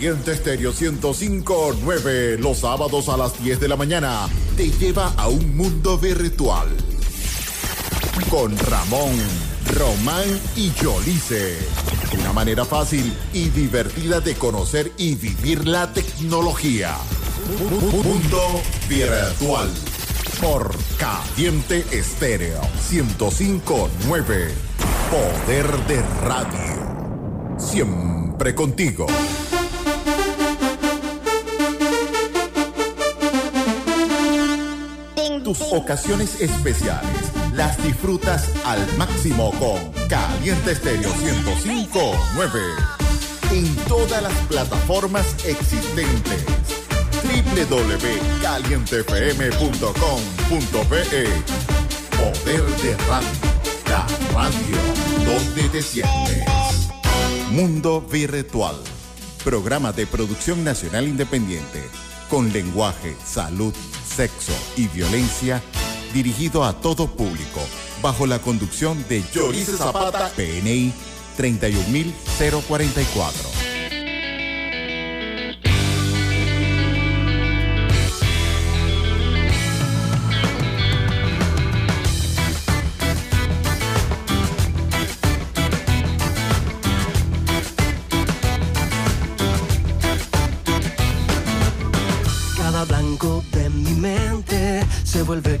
Caliente Estéreo 105.9 los sábados a las 10 de la mañana te lleva a un mundo virtual. Con Ramón, Román y Yolice. Una manera fácil y divertida de conocer y vivir la tecnología. Mundo virtual. Por Caliente Estéreo 105.9. Poder de radio. Siempre contigo. Ocasiones especiales. Las disfrutas al máximo con Caliente Estéreo 105.9 en todas las plataformas existentes. www.calientefm.com.be Poder de Radio, la radio donde te sientes. Mundo Virtual, programa de producción nacional independiente con lenguaje, salud, sexo y violencia dirigido a todo público bajo la conducción de Yorice Zapata, PNI 31044. vuelve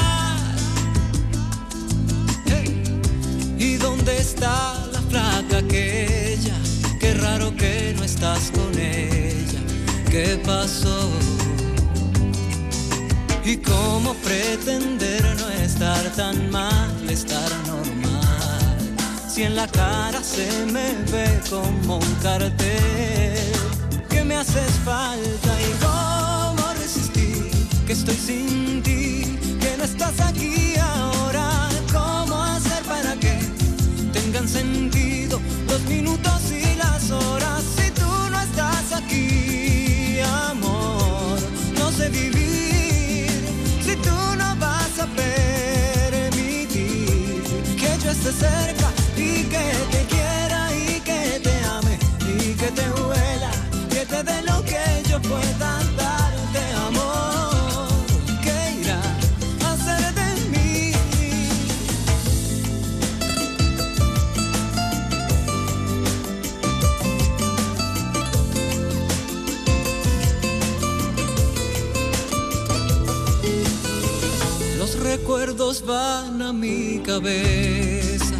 estás con ella. ¿Qué pasó? ¿Y cómo pretender no estar tan mal, estar normal? Si en la cara se me ve como un cartel que me haces falta y cómo resistir que estoy sin ti, que no estás aquí ahora. ¿Cómo hacer para que tengan sentido a permitir que yo esté cerca y que te van a mi cabeza.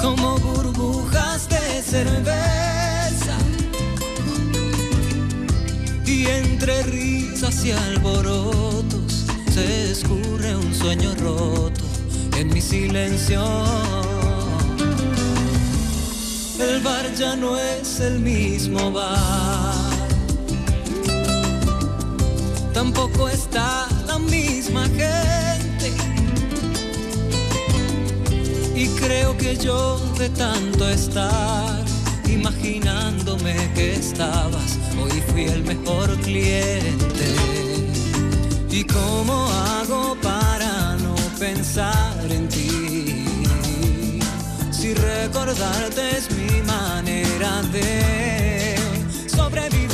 Como burbujas de cerveza. Y entre risas y alborotos se escurre un sueño roto en mi silencio. El bar ya no es el mismo bar. Tampoco está misma gente. Y creo que yo de tanto estar imaginándome que estabas, hoy fui el mejor cliente. ¿Y cómo hago para no pensar en ti? Si recordarte es mi manera de sobrevivir.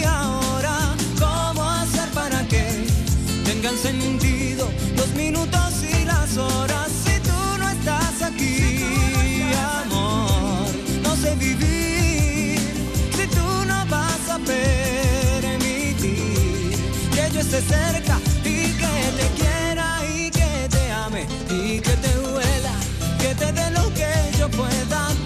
Aquí ahora. ¿Cómo hacer para que tengan sentido los minutos y las horas? Si tú no estás aquí, amor, no sé vivir. Si tú no vas a permitir que yo esté cerca y que te quiera y que te ame y que te huela, que te dé lo que yo pueda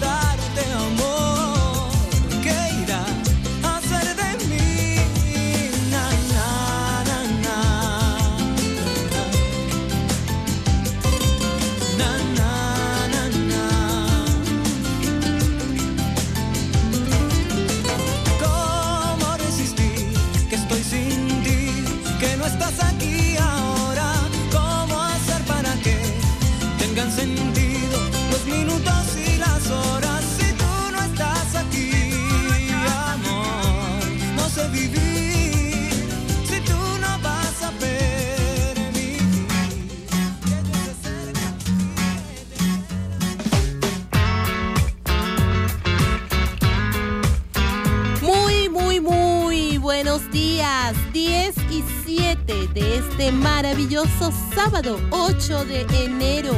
de este maravilloso sábado 8 de enero.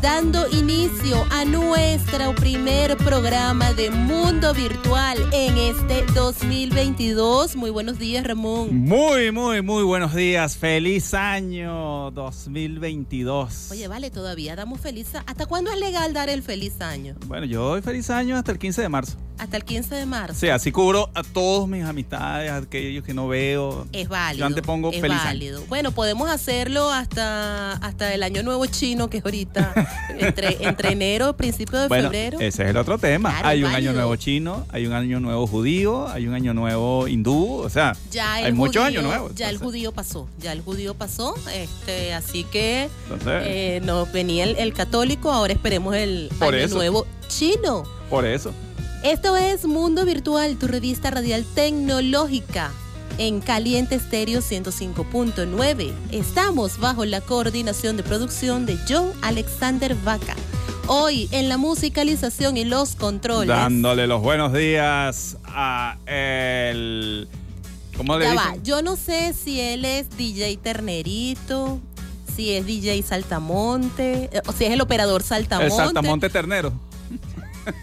Dando inicio a nuestro primer programa de Mundo Virtual en este 2022. Muy buenos días, Ramón. Muy, muy, muy buenos días. Feliz año 2022. Oye, vale, todavía damos feliz. ¿Hasta cuándo es legal dar el feliz año? Bueno, yo doy feliz año hasta el 15 de marzo. Hasta el 15 de marzo. Sí, así cubro a todos mis amistades, a aquellos que no veo. Es válido. Yo antepongo es feliz año. válido. Bueno, podemos hacerlo hasta, hasta el año nuevo chino, que es ahorita, entre, entre enero y principio de Bueno, febrero. ese es el otro tema. Claro, hay un válido. año nuevo chino, hay un año nuevo judío, hay un año nuevo hindú, o sea, ya hay muchos años nuevos. Ya el judío pasó, ya el judío pasó, este, así que Entonces, eh, nos venía el, el católico, ahora esperemos el año eso. nuevo chino. por eso. Esto es Mundo Virtual, tu revista radial tecnológica. En Caliente Estéreo 105.9. Estamos bajo la coordinación de producción de John Alexander Vaca. Hoy en la musicalización y los controles. Dándole los buenos días a el. ¿Cómo le Ya dicen? va, yo no sé si él es DJ Ternerito, si es DJ Saltamonte, eh, o si es el operador Saltamonte. El Saltamonte Ternero.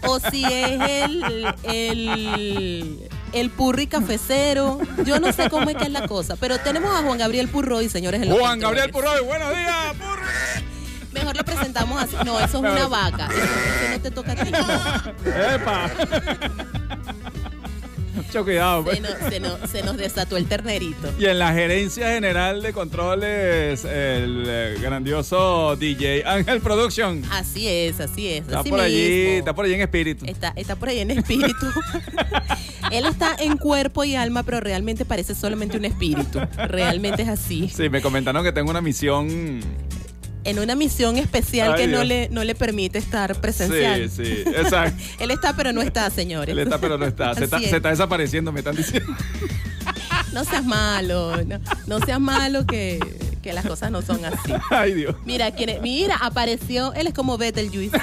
O si es el, el, el purri cafecero. Yo no sé cómo es que es la cosa, pero tenemos a Juan Gabriel Purroy, señores. en los Juan Gabriel. Purroy, buenos días, Purri. Mejor lo presentamos así. No, eso es una vaca. Eso, eso no te toca a ti. Epa. Mucho cuidado, pues. Se nos, se nos- se nos desató el ternerito. Y en la gerencia general de controles, el eh, grandioso DJ Ángel Production. Así es, así es. Está así por allí, está por allí en espíritu. Está, está por ahí en espíritu. Él está en cuerpo y alma, pero realmente parece solamente un espíritu. Realmente es así. Sí, me comentaron que tengo una misión. En una misión especial Ay, que no le, no le permite estar presencial. Sí, sí, exacto. Él está, pero no está, señores. Él está, pero no está. Se, está. Así es. se está desapareciendo, me están diciendo. No seas malo, no, no seas malo que, que las cosas no son así. Ay, Dios. Mira, mira, apareció, él es como Betelgeuse.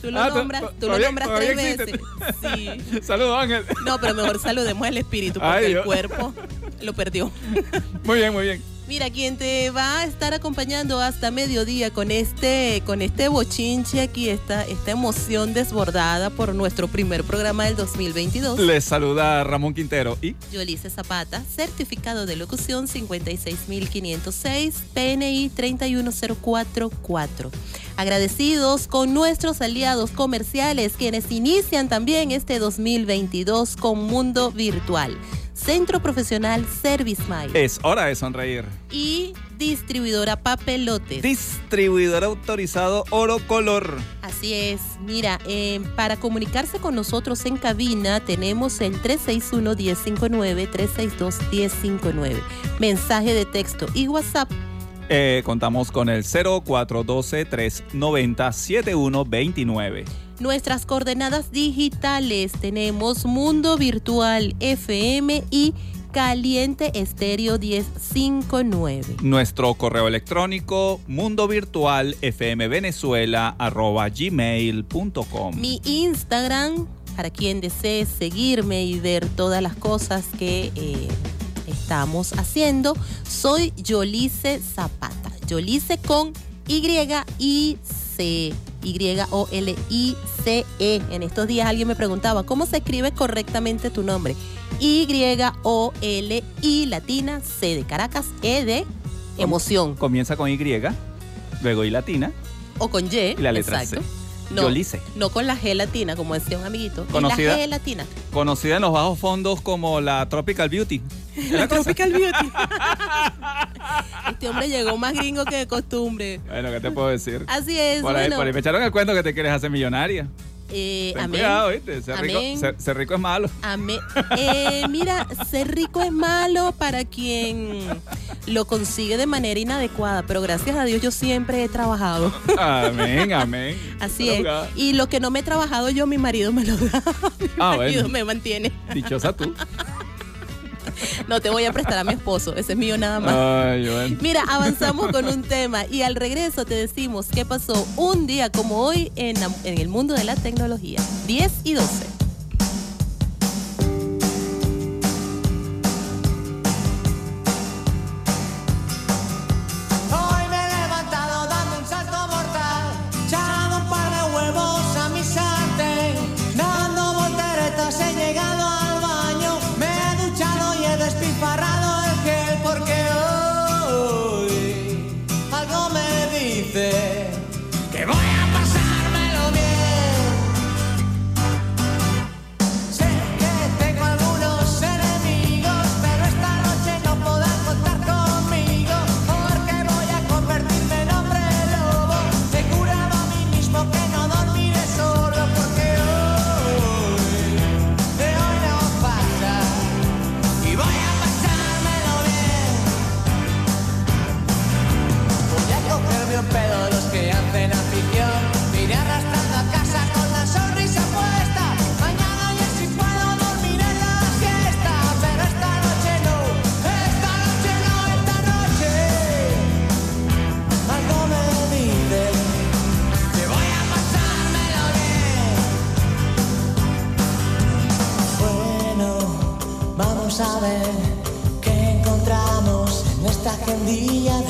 Tú lo Ah, nombras, tú lo nombras tres veces. Sí. Saludos, Ángel. No, pero mejor saludemos al espíritu porque Ay, el cuerpo lo perdió. Muy bien, muy bien. Mira, quien te va a estar acompañando hasta mediodía con este, con este bochinche aquí, esta, esta emoción desbordada por nuestro primer programa del 2022. Les saluda Ramón Quintero y Yolice Zapata, certificado de locución 56506, PNI 31044. Agradecidos con nuestros aliados comerciales, quienes inician también este 2022 con Mundo Virtual, Centro Profesional Service Mile es hora de sonreír. y distribuidora Papelotes. Distribuidor autorizado Oro Color. Así es. Mira, eh, para comunicarse con nosotros en cabina tenemos el 361-1059, 362-1059. Mensaje de texto y WhatsApp. Eh, contamos con el 0412-390-7129. Nuestras coordenadas digitales tenemos Mundo Virtual FM y Caliente Estéreo 1059. Nuestro correo electrónico mundo virtual fmvenezuela arroba gmail.com. Mi Instagram, para quien desee seguirme y ver todas las cosas que eh, estamos haciendo, soy Yolice Zapata. Yolice con Y I C. Y-O-L-I-C-E. En estos días alguien me preguntaba, ¿cómo se escribe correctamente tu nombre? Y-O-L-I latina, C de Caracas, E de emoción. Comienza con Y, luego I latina O con Y. y la letra exacto. C. No, Yolice. no con la G latina, como decía un amiguito. Conocida- la G latina. Conocida en los bajos fondos como la Tropical Beauty. ¿Es la? Tropical Beauty. este hombre llegó más gringo que de costumbre. Bueno, ¿qué te puedo decir? Así es, Por ahí, bueno. por ahí me echaron el cuento que te quieres hacer millonaria. eh, Ten amén. cuidado, ¿viste? Ser rico, ser rico es malo. Amén. Eh, mira, ser rico es malo para quien lo consigue de manera inadecuada, pero gracias a Dios yo siempre he trabajado. Amén, amén. Así es. Y lo que no me he trabajado yo, mi marido me lo da. Mi Ah, marido bueno. me mantiene. Dichosa tú. No te voy a prestar a mi esposo, ese es mío nada más. Ay, bueno. Mira, avanzamos con un tema y al regreso te decimos qué pasó un día como hoy en el mundo de la tecnología. 10 y 12. Esta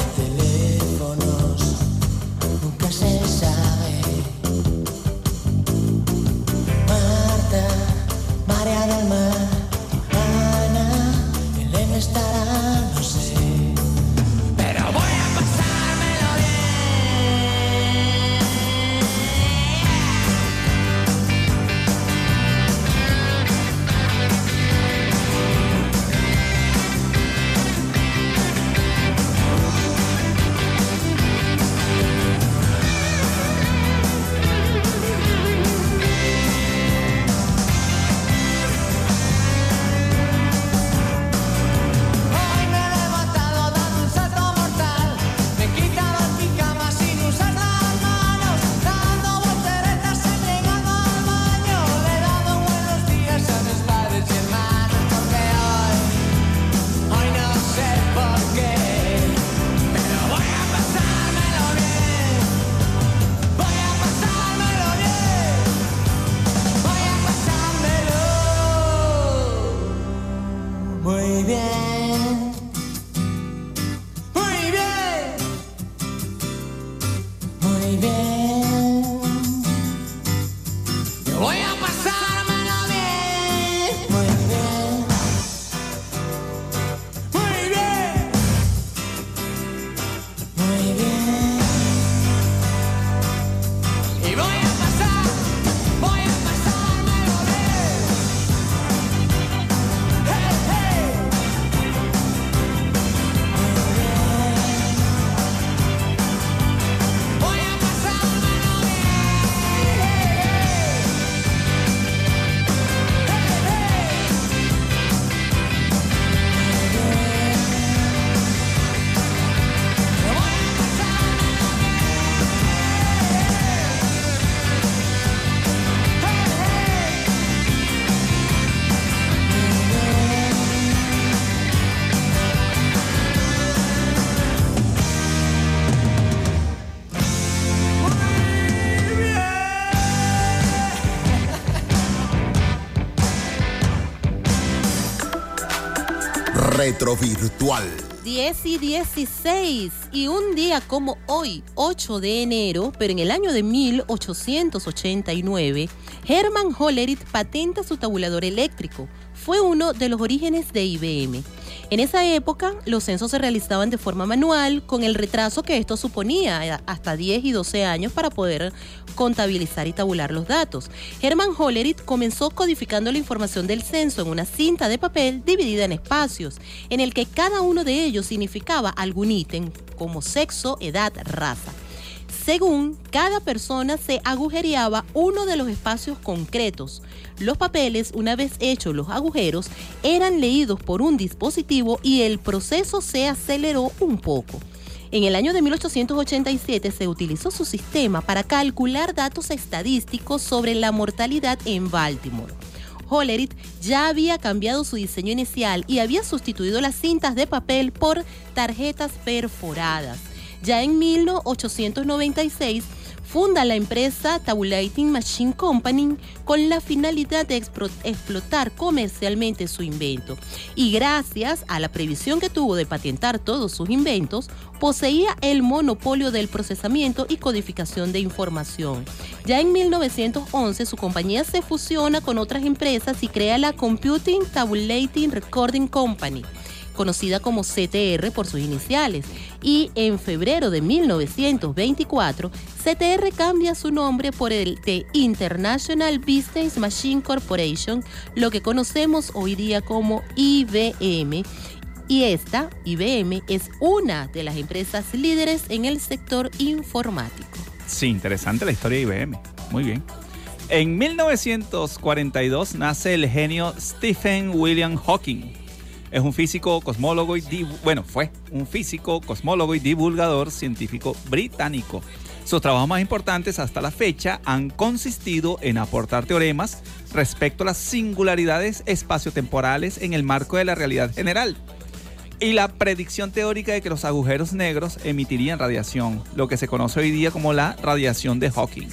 Retrovirtual. 10 y 16. Y un día como hoy, 8 de enero, pero en el año de 1889, Hermann Hollerith patenta su tabulador eléctrico. Fue uno de los orígenes de IBM. En esa época, los censos se realizaban de forma manual, con el retraso que esto suponía, eh, hasta 10 y 12 años para poder contabilizar y tabular los datos. Hermann Hollerith comenzó codificando la información del censo en una cinta de papel dividida en espacios, en el que cada uno de ellos significaba algún ítem, como sexo, edad, raza. Según cada persona se agujereaba uno de los espacios concretos. Los papeles, una vez hechos los agujeros, eran leídos por un dispositivo y el proceso se aceleró un poco. En el año de 1887 se utilizó su sistema para calcular datos estadísticos sobre la mortalidad en Baltimore. Hollerith ya había cambiado su diseño inicial y había sustituido las cintas de papel por tarjetas perforadas. Ya en 1896 funda la empresa Tabulating Machine Company con la finalidad de explotar comercialmente su invento. Y gracias a la previsión que tuvo de patentar todos sus inventos, poseía el monopolio del procesamiento y codificación de información. Ya en 1911 su compañía se fusiona con otras empresas y crea la Computing Tabulating Recording Company conocida como CTR por sus iniciales, y en febrero de 1924, CTR cambia su nombre por el de International Business Machine Corporation, lo que conocemos hoy día como IBM. Y esta, IBM, es una de las empresas líderes en el sector informático. Sí, interesante la historia de IBM. Muy bien. En 1942 nace el genio Stephen William Hawking. Es un físico, cosmólogo y bueno, fue un físico, cosmólogo y divulgador científico británico. Sus trabajos más importantes hasta la fecha han consistido en aportar teoremas respecto a las singularidades espaciotemporales en el marco de la realidad general y la predicción teórica de que los agujeros negros emitirían radiación, lo que se conoce hoy día como la radiación de Hawking.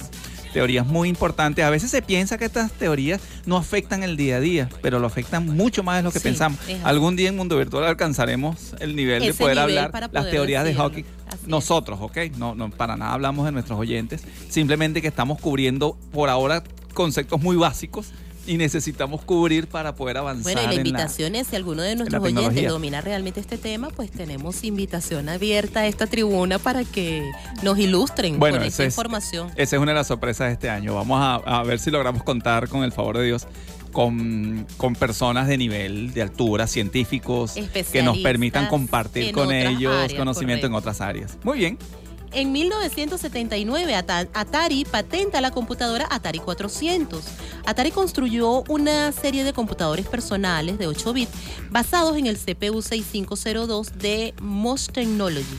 Teorías muy importantes. A veces se piensa que estas teorías no afectan el día a día, pero lo afectan mucho más de lo que Sí, pensamos. Algún día en Mundo Virtual alcanzaremos el nivel de poder nivel hablar las teorías de. Así es. Nosotros, ¿ok? No, no, para nada hablamos de nuestros oyentes. Simplemente que estamos cubriendo por ahora conceptos muy básicos y necesitamos cubrir para poder avanzar. Bueno, y la invitación es, si alguno de nuestros oyentes domina realmente este tema, pues tenemos invitación abierta a esta tribuna para que nos ilustren Bueno, con esta es- información. Esa es una de las sorpresas de este año. Vamos a, a ver si logramos contar, con el favor de Dios, con, con personas de nivel, de altura, científicos, que nos permitan compartir con ellos áreas, conocimiento en otras áreas. Muy bien. En 1979, Ata- Atari patenta la computadora Atari 400. Atari construyó una serie de computadores personales de 8 bits basados en el CPU 6502 de Mosh Technology.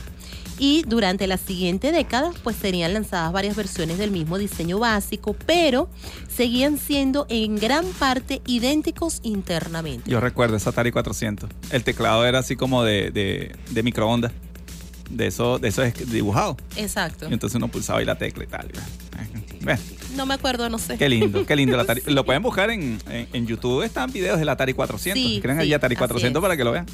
Y durante la siguiente década, pues serían lanzadas varias versiones del mismo diseño básico, pero seguían siendo en gran parte idénticos internamente. Yo recuerdo ese Atari 400. El teclado era así como de microondas. De eso, de eso es dibujado. Exacto. Y entonces uno pulsaba ahí la tecla y tal. Bueno, No me acuerdo, no sé. qué lindo, qué lindo el Atari. Lo pueden buscar en, en, en YouTube, están videos del Atari 400. Sí, sí, allí Atari así 400 es. para que lo vean.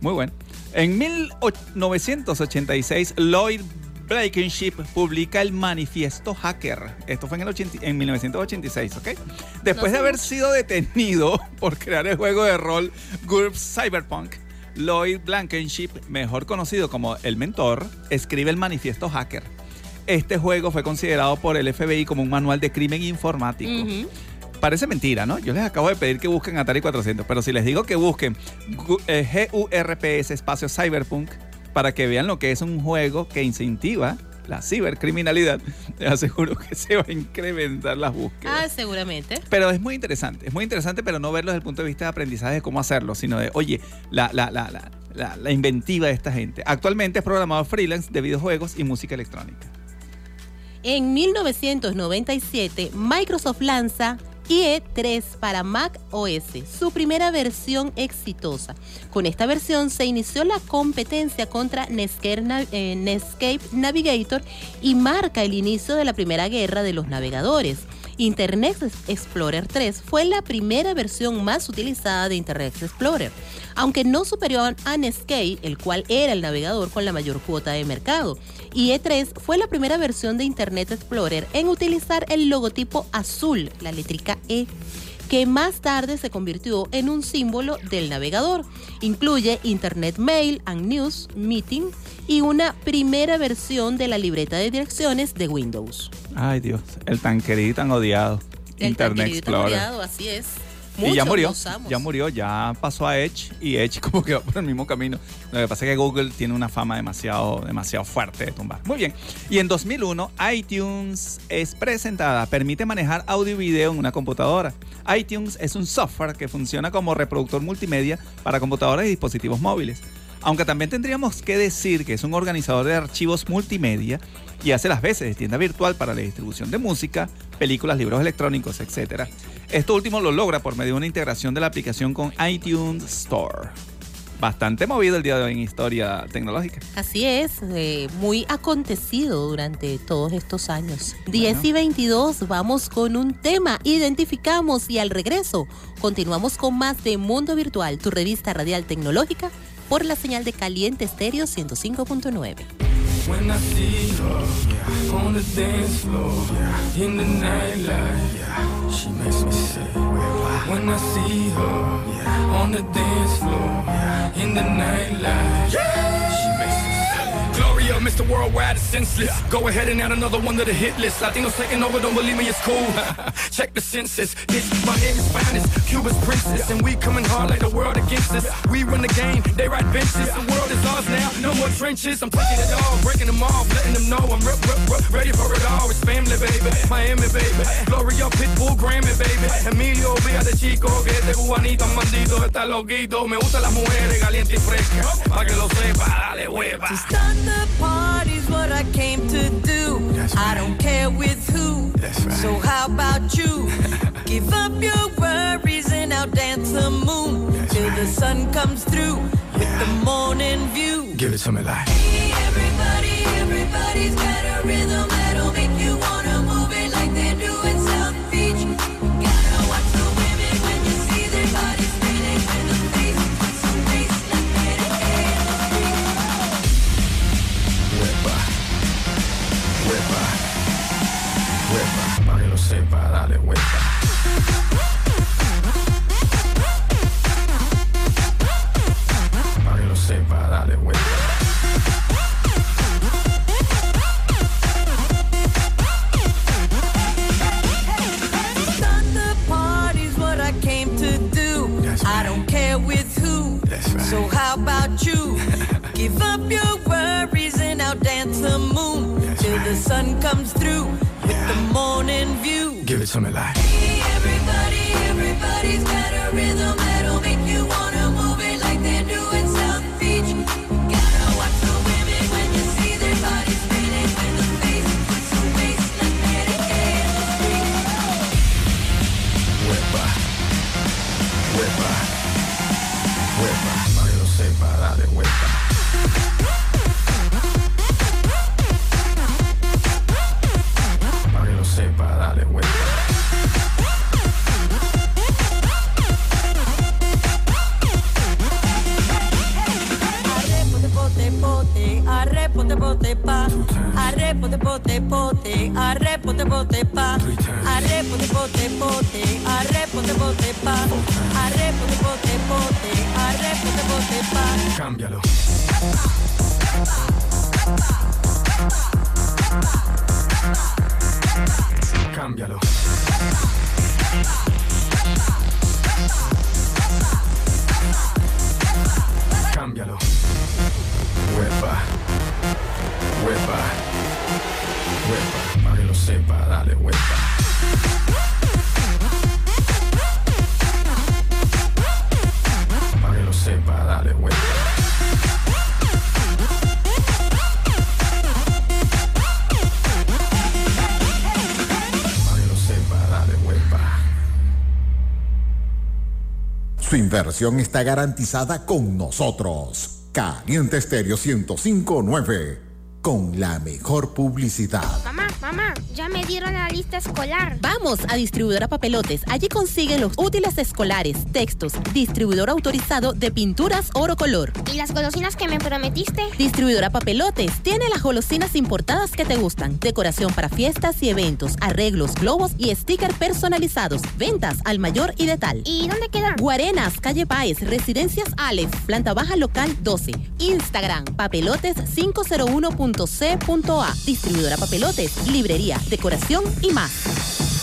Muy bueno. En 1986, Lloyd Blankenship publica el Manifiesto Hacker. Esto fue en, el 80 en 1986, ¿ok? Después No de haber sé. sido detenido por crear el juego de rol GURPS Cyberpunk, Lloyd Blankenship, mejor conocido como el mentor, escribe el Manifiesto Hacker. Este juego fue considerado por el FBI como un manual de crimen informático. Parece mentira, ¿no? Yo les acabo de pedir que busquen Atari 400, pero si les digo que busquen Gu- eh, GURPS espacio Cyberpunk para que vean lo que es un juego que incentiva la cibercriminalidad, les aseguro que se va a incrementar las búsquedas. Ah, seguramente. Pero es muy interesante, es muy interesante, pero no verlo desde el punto de vista de aprendizaje de cómo hacerlo, sino de, oye, la, la, la, la, la- la inventiva de esta gente. Actualmente es programador freelance de videojuegos y música electrónica. En 1997, Microsoft lanza IE3 para Mac OS, su primera versión exitosa. Con esta versión se inició la competencia contra Netscape, eh, Navigator y marca el inicio de la primera guerra de los navegadores. Internet Explorer 3 fue la primera versión más utilizada de Internet Explorer, aunque no superior a Netscape, el cual era el navegador con la mayor cuota de mercado. Y E3 fue la primera versión de Internet Explorer en utilizar el logotipo azul, la letrica E que más tarde se convirtió en un símbolo del navegador. Incluye Internet Mail and News Meeting y una primera versión de la libreta de direcciones de Windows. Ay Dios, el tan querido y tan odiado. El Internet tan querido y tan Explorer. odiado, así es. Y ya murió, ya murió, ya pasó a Edge y Edge como que va por el mismo camino. Lo que pasa es que Google tiene una fama demasiado, demasiado fuerte de tumbar. Muy bien. Y en 2001 iTunes es presentada, permite manejar audio y video en una computadora. iTunes es un software que funciona como reproductor multimedia para computadoras y dispositivos móviles. Aunque también tendríamos que decir que es un organizador de archivos multimedia y hace las veces de tienda virtual para la distribución de música, películas, libros electrónicos, etc. Esto último lo logra por medio de una integración de la aplicación con iTunes Store. Bastante movido el día de hoy en historia tecnológica. Así es, eh, muy acontecido durante todos estos años. 10 y 22, vamos con un tema, identificamos y al regreso continuamos con más de Mundo Virtual, tu revista radial tecnológica, por la señal de Caliente Estéreo 105.9. When I see her on the dance floor, in the nightlife, she makes me say, When I see her on the dance floor, in the nightlife, she makes me say, Mr. Worldwide is senseless. Go ahead and add another one to the hit list. Latinos taking over, don't believe me, it's cool. Check the census. This is Miami's finest, Cuba's princess, and we coming hard like the world against us. We run the game, they ride benches. The world is ours now, no more trenches. I'm taking it all, breaking them off, letting them know I'm rep, rep, rep, ready for it all. It's family, baby, Miami, baby. Gloria Pitbull, Grammy, baby. Emilio, de chico, que este cubanito bandito está loquito. Me gustan las mujeres calientes y frescas, pa' que lo sepa, dale hueva. To start the party's what I came to do. I don't care with who. So how about you? Give up your worries and I'll dance the moon till the sun comes through with the morning view. Give it to me like. Everybody, everybody's got a rhythm how about you? Give up your worries and I'll dance the moon That's till right. the sun comes through with the morning view. Give it to me like. Everybody, everybody's got a rhythm pote, pote, pa. Arre, pote, pote, pote, arre, pote, pote, pa. Arre, pote, pote, pote, arre, pote, pote, pa. Arre, pote, pote, pote, arre, pote, pote, pa. Cámbialo. Cámbialo. Cámbialo. Huepa. Huepa. Huepa. Para que lo sepa, dale huepa. Para que lo sepa, dale huepa. Inversión está garantizada con nosotros. Caliente Estéreo 1059. Con la mejor publicidad. Mamá, mamá, ya me dieron la lista escolar. Vamos a Distribuidora Papelotes. Allí consiguen los útiles escolares, textos, distribuidor autorizado de pinturas oro color. ¿Y las golosinas que me prometiste? Distribuidora Papelotes tiene las golosinas importadas que te gustan, decoración para fiestas y eventos, arreglos, globos y stickers personalizados, ventas al mayor y de tal. ¿Y dónde quedan? Guarenas, calle Páez, Residencias Alex, planta baja local 12. Instagram, papelotes 501.c.a. Distribuidora Papelotes, librería, decoración y más.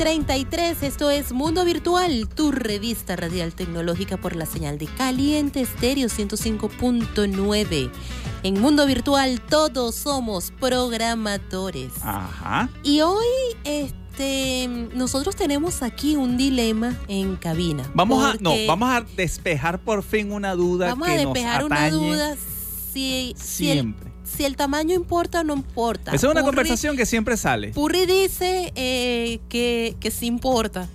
33, esto es Mundo Virtual, tu revista radial tecnológica por la señal de Caliente Estéreo 105.9. En Mundo Virtual todos somos programadores. Ajá. Y hoy este nosotros tenemos aquí un dilema en cabina. Vamos a, no, vamos a despejar por fin una duda vamos que a despejar nos una duda si, si, el, siempre. Si el tamaño importa o no importa. Esa es una Purri- conversación que siempre sale. Purri dice eh, que, que sí importa.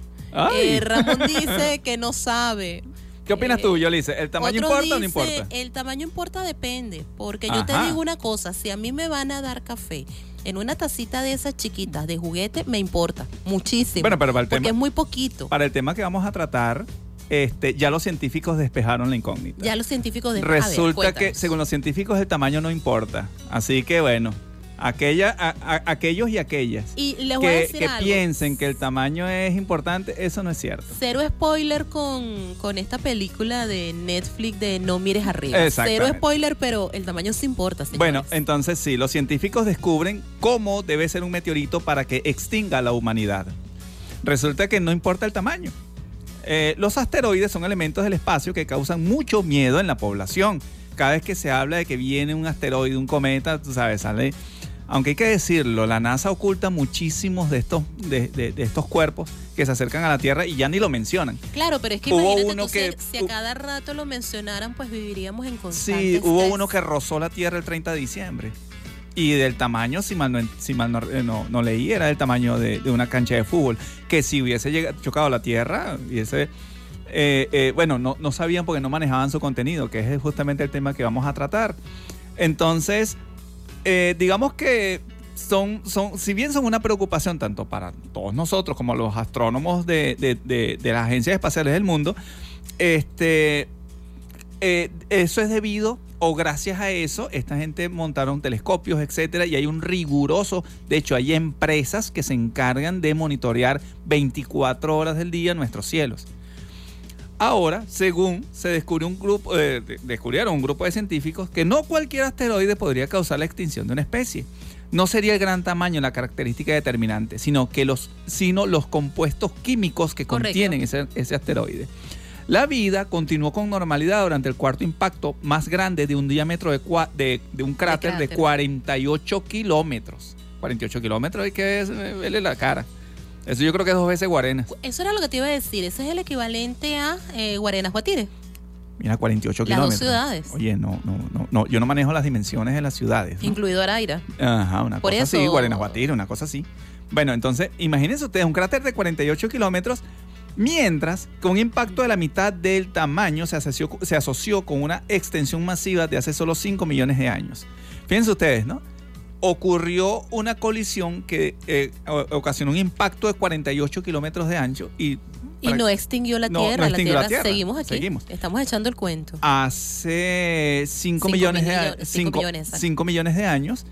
Eh, Ramón dice que no sabe. ¿Qué opinas eh, tú, Yolice? ¿El tamaño importa o no importa? El tamaño importa depende, porque yo te digo una cosa, si a mí me van a dar café en una tacita de esas chiquitas de juguete, me importa muchísimo. Bueno, pero para el porque tema- es muy poquito. Para el tema que vamos a tratar, este, ya los científicos despejaron la incógnita. Ya los científicos de a ver, Resulta que, según los científicos, el tamaño no importa. Así que, bueno, aquella, a- a- aquellos y aquellas Y les voy a que, decir que algo. piensen que el tamaño es importante, eso no es cierto. Cero spoiler con, con esta película de Netflix de No mires arriba. Cero spoiler, pero el tamaño sí importa, señores. Bueno, entonces sí, los científicos descubren cómo debe ser un meteorito para que extinga a la humanidad. Resulta que no importa el tamaño. Eh, los asteroides son elementos del espacio que causan mucho miedo en la población. Cada vez que se habla de que viene un asteroide, un cometa, tú sabes, sale... Aunque hay que decirlo, la NASA oculta muchísimos de estos, de, de- de estos cuerpos que se acercan a la Tierra y ya ni lo mencionan. Claro, pero es que Hubo imagínate uno tú, que- si, si a cada rato lo mencionaran, pues viviríamos en constante Sí, hubo estrés. uno que rozó la Tierra el 30 de diciembre. Y del tamaño, si mal no, eh, no- leí, era del tamaño de, una cancha de fútbol. Que si hubiese llegado, chocado la Tierra, hubiese... eh, eh, bueno, no, no sabían porque no manejaban su contenido, que es justamente el tema que vamos a tratar. Entonces, eh, digamos que son, son, si bien son una preocupación tanto para todos nosotros como los astrónomos de, de- de- las agencias espaciales del mundo, este, eso es debido o gracias a eso, esta gente montaron telescopios, etcétera, y hay un riguroso, de hecho, hay empresas que se encargan de monitorear 24 horas del día nuestros cielos. Ahora, según se descubrió un grupo, eh, de- descubrieron un grupo de científicos que no cualquier asteroide podría causar la extinción de una especie. No sería el gran tamaño la característica determinante, sino que los, sino los compuestos químicos que Correcto. contienen ese, ese asteroide. La vida continuó con normalidad durante el cuarto impacto más grande de un diámetro de, cua- de, de un cráter de, cráter. 48 kilómetros. 48 kilómetros hay que es- verle la cara. Eso yo creo que es dos veces Guarenas. Eso era lo que te iba a decir. Ese es el equivalente a eh, Guarenas Guatire. Mira, 48 Las dos kilómetros. ciudades. Oye, no, no, no, no, yo no manejo las dimensiones de las ciudades. ¿no? incluido Araira. Ajá, una Por cosa así, eso- Guarenaguatire, una cosa así. Bueno, entonces, imagínense ustedes, un cráter de 48 kilómetros, mientras con un impacto de la mitad del tamaño se asoció, se asoció con una extensión masiva de hace solo 5 millones de años. Fíjense ustedes, ¿no? Ocurrió una colisión que eh, ocasionó un impacto de 48 kilómetros de ancho y Y no extinguió la No, Tierra. no la, extinguió la tierra, Tierra. Seguimos aquí. Seguimos. Estamos echando el cuento. hace 5 Cinco millones, mil de, cinco cinco- millones, exacto. cinco millones de años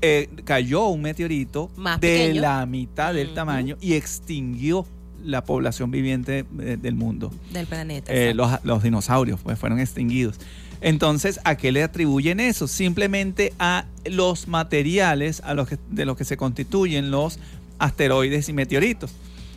eh, cayó un meteorito Más de pequeño. la mitad del tamaño y extinguió la población viviente del mundo. Del planeta. Eh, los, los dinosaurios pues, fueron extinguidos. Entonces, ¿a qué le atribuyen eso? Simplemente a los materiales a los que- de los que se constituyen los asteroides y meteoritos.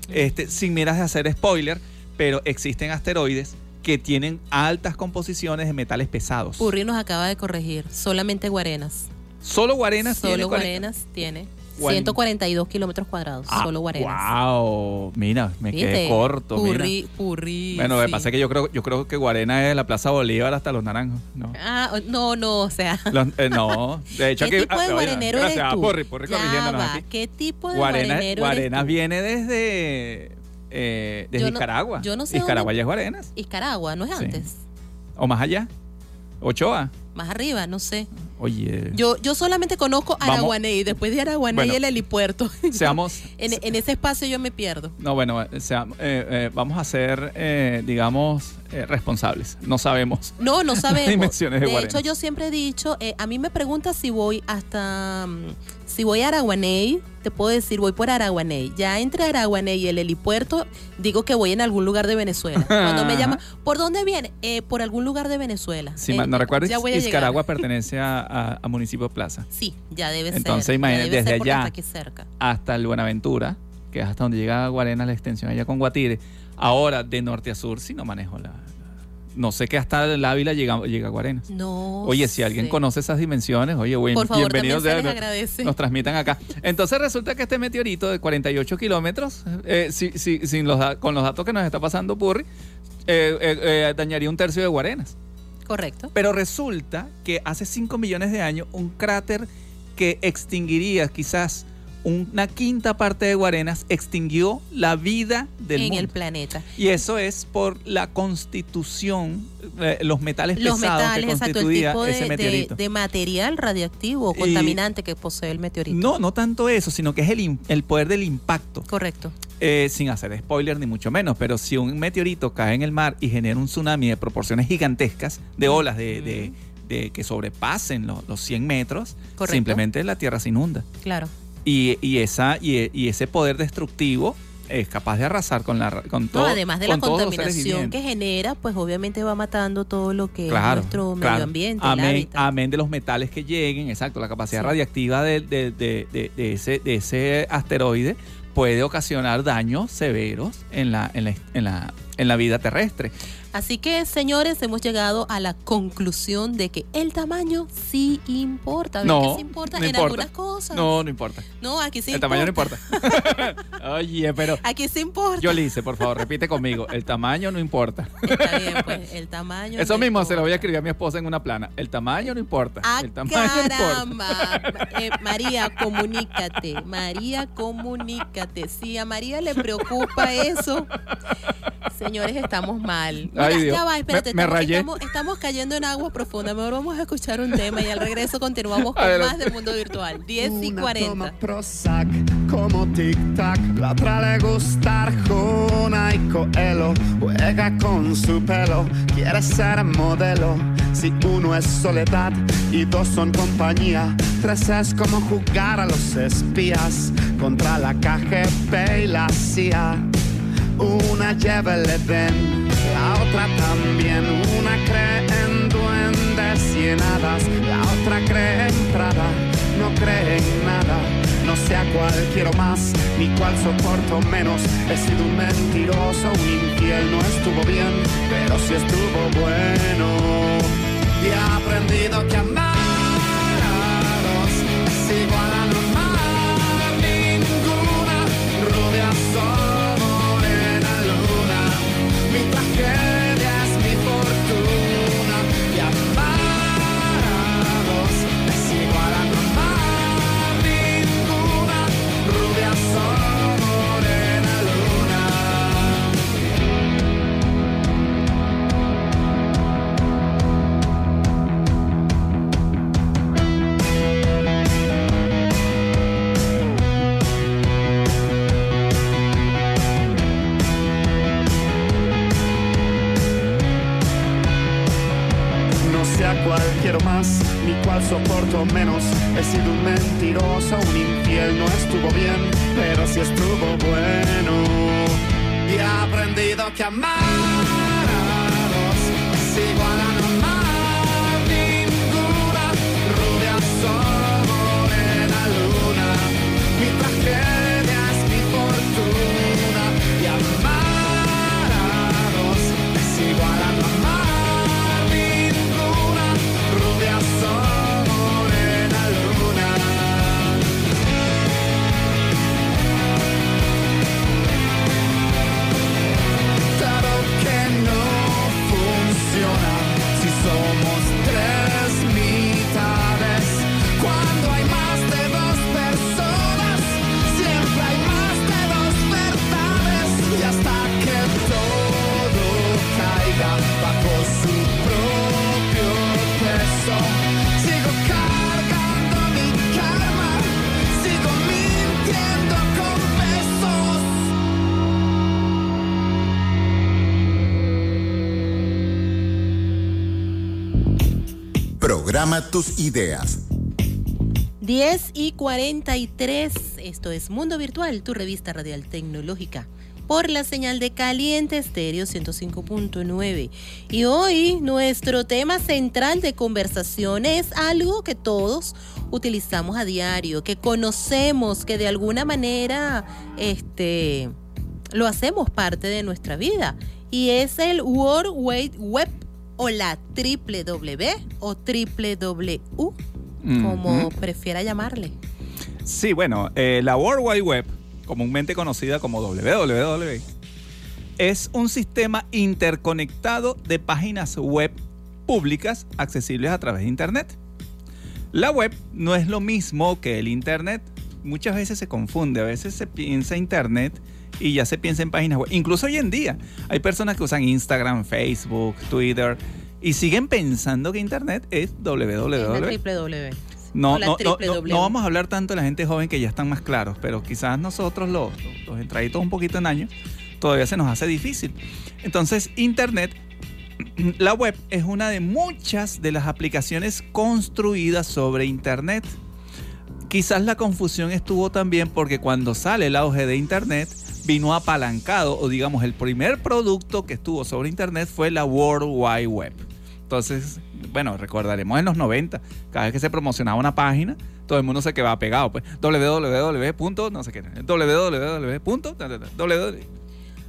Este, sin miras de hacer spoiler, pero existen asteroides que tienen altas composiciones de metales pesados. Purri nos acaba de corregir. Solamente Guarenas. Solo Guarenas tiene Solo 40 Guarenas tiene 142 kilómetros cuadrados. Ah, solo Guarenas. Wow, mira, me quedé ¿Viste? corto. mira. Purri, purri. Bueno, lo que sí. pasa es que yo creo, yo creo que Guarena es la Plaza Bolívar hasta los naranjos. No. Ah, no, no, o sea. Los- eh, no, de hecho ¿Qué aquí. tipo de ah, oye, guarenero eres gracias, tú? Porri, Porri va, aquí. ¿Qué tipo de Guarena, guarenero Guarenas eres tú? viene desde, eh, desde Yo no- Nicaragua. yo no sé Nicaragua ya es Guarenas. Iscaragua, ¿no es Sí. antes? O más allá. Ochoa. Más arriba, no sé. Oye. Yo, yo solamente conozco. Araguaney. Después de Araguaney, Bueno. el helipuerto. Seamos. en, en ese espacio yo me pierdo. No, bueno, eh, sea- eh, eh, vamos a ser, eh, digamos, eh, responsables. No sabemos. No, no sabemos. dimensiones de hecho, yo siempre he dicho, eh, a mí me pregunta si voy hasta, mm, si voy a Araguaney, te puedo decir, voy por Araguaney. Ya entre Araguaney y el helipuerto, digo que voy en algún lugar de Venezuela. Cuando me llaman, ¿por dónde viene? Eh, por algún lugar de Venezuela. Si no a Iscaragua pertenece a, a- a Municipio Plaza. Sí, ya debe Entonces, ser. ya imagínate, ser desde allá. aquí cerca. hasta el Buenaventura, que es hasta donde llega Guarena, la extensión allá con Guatire. Ahora, de norte a sur, si no manejo la. No sé que hasta el Ávila llega, llega a Guarenas. No. Oye, si alguien sé. conoce esas dimensiones, oye, buen- Por favor, bienvenidos. se de- les agradece. Nos transmitan acá. Entonces resulta que este meteorito de 48 kilómetros, eh, si- si- sin los, con los datos que nos está pasando Purri, eh, eh, dañaría un tercio de Guarenas. Correcto. Pero resulta que hace 5 millones de años un cráter que extinguiría quizás una quinta parte de Guarenas extinguió la vida del en mundo. el planeta. Y eso es por la constitución, eh, los metales Los pesados metales, que exacto, el tipo de, de, meteorito. de material radioactivo o Y- contaminante que posee el meteorito. No, no tanto eso, sino que es el, el poder del impacto. Correcto. Eh, sin hacer spoiler ni mucho menos, pero si un meteorito cae en el mar y genera un tsunami de proporciones gigantescas, de olas de, de- de que sobrepasen los, los 100 metros, Correcto. simplemente la Tierra se inunda. Claro. Y, y esa, y, y ese poder destructivo es capaz de arrasar con, la, con No, todo. además de la contaminación que genera, pues obviamente va matando todo lo que Claro, es nuestro claro. medio ambiente, Amén, amén de los metales que lleguen, exacto, la capacidad Sí. radiactiva de, de- de- de- de ese, de ese asteroide puede ocasionar daños severos en la, en la, en la, en la vida terrestre. Así que, señores, hemos llegado a la conclusión de que el tamaño sí importa. ¿Ven No, que sí importa no en importa. algunas cosas? No, no importa. No, aquí sí el tamaño no importa. Oye, pero Aquí sí importa. yo le hice, por favor, repite conmigo. El tamaño no importa. Está bien, pues, el tamaño. Eso no mismo se lo voy a importa. escribir a mi esposa en una plana. El tamaño no importa. Ah, el tamaño no importa. caramba. Eh, María, comunícate. María, comunícate. Si a María le preocupa eso, señores, estamos mal. Mira, Ay, Dios. ya va, espérate. Me- me estamos, rayé. estamos- estamos cayendo en aguas profundas. Mejor vamos a escuchar un tema y al regreso continuamos con Adelante. más de Mundo Virtual. 10 y Una 40. toma Prozac como tic-tac, la otra le gusta Arjona y Coelho. Juega con su pelo, quiere ser modelo. Si uno es soledad y dos son compañía, tres es como jugar a los espías contra la KGB y la CIA. Una lleva el Edén, la otra también. Una cree en duendes y en hadas, la otra cree en Prada, no cree en nada. No sé a cuál quiero más, ni cuál soporto menos. He sido un mentiroso, un infiel, no estuvo bien, pero sí estuvo bueno. Y he aprendido que amar a dos es igual a no amar ninguna. Rubia sol, No sé a cuál quiero más, ni cuál soporto menos. He sido un mentiroso, un infiel, no estuvo bien, pero sí estuvo bueno. Y he aprendido que amar a dos es igual a Programa tus ideas. 10 y 43. Esto es Mundo Virtual, tu revista radial tecnológica. Por la señal de Caliente Estéreo 105.9. Y hoy nuestro tema central de conversación es algo que todos utilizamos a diario, que conocemos, que de alguna manera este, lo hacemos parte de nuestra vida. Y es el World Wide Web o la triple W o triple W como prefiera llamarle. Sí, bueno, eh, la World Wide Web, comúnmente conocida como WWW, es un sistema interconectado de páginas web públicas accesibles a través de Internet. La web no es lo mismo que el Internet. Muchas veces se confunde, a veces se piensa Internet y ya se piensa en páginas web. Incluso hoy en día hay personas que usan Instagram, Facebook, Twitter y siguen pensando que Internet es www. No, no, no, no, vamos a hablar tanto de la gente joven que ya están más claros, pero quizás nosotros los, los entraditos un poquito en años, todavía se nos hace difícil. Entonces, Internet, la web es una de muchas de las aplicaciones construidas sobre Internet. Quizás la confusión estuvo también porque cuando sale el auge de Internet, vino apalancado, o digamos, el primer producto que estuvo sobre Internet fue la World Wide Web. Entonces, bueno, recordaremos en los 90, cada vez que se promocionaba una página, todo el mundo se quedaba pegado. Pues www. no sé qué. www. www.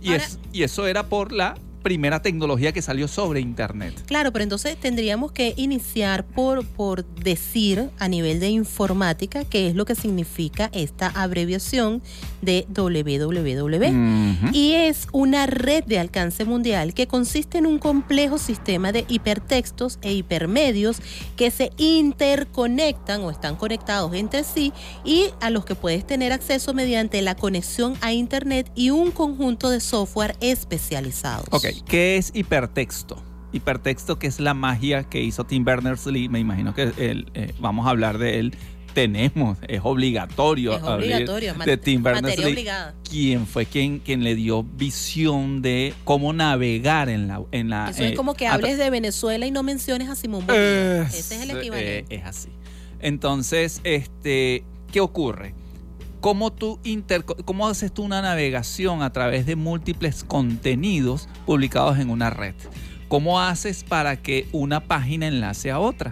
Y, es- y eso era por la primera tecnología que salió sobre Internet. Claro, pero entonces tendríamos que iniciar por, por decir a nivel de informática qué es lo que significa esta abreviación de www. Y es una red de alcance mundial que consiste en un complejo sistema de hipertextos e hipermedios que se interconectan o están conectados entre sí y a los que puedes tener acceso mediante la conexión a Internet y un conjunto de software especializados. Ok, ¿qué es hipertexto? Hipertexto, que es la magia que hizo Tim Berners-Lee, me imagino que él, eh, vamos a hablar de él. Tenemos, es obligatorio, Es hablar obligatorio, de Tim Berners-Lee, quien fue quien, quien le dio visión de cómo navegar en la... Eso eh, es como que hables de Venezuela y no menciones a Simón Bolívar. Ese es el eh, equivalente. es así. Entonces, este, ¿qué ocurre? ¿Cómo, tú inter- ¿Cómo haces tú una navegación a través de múltiples contenidos publicados en una red? ¿Cómo haces para que una página enlace a otra?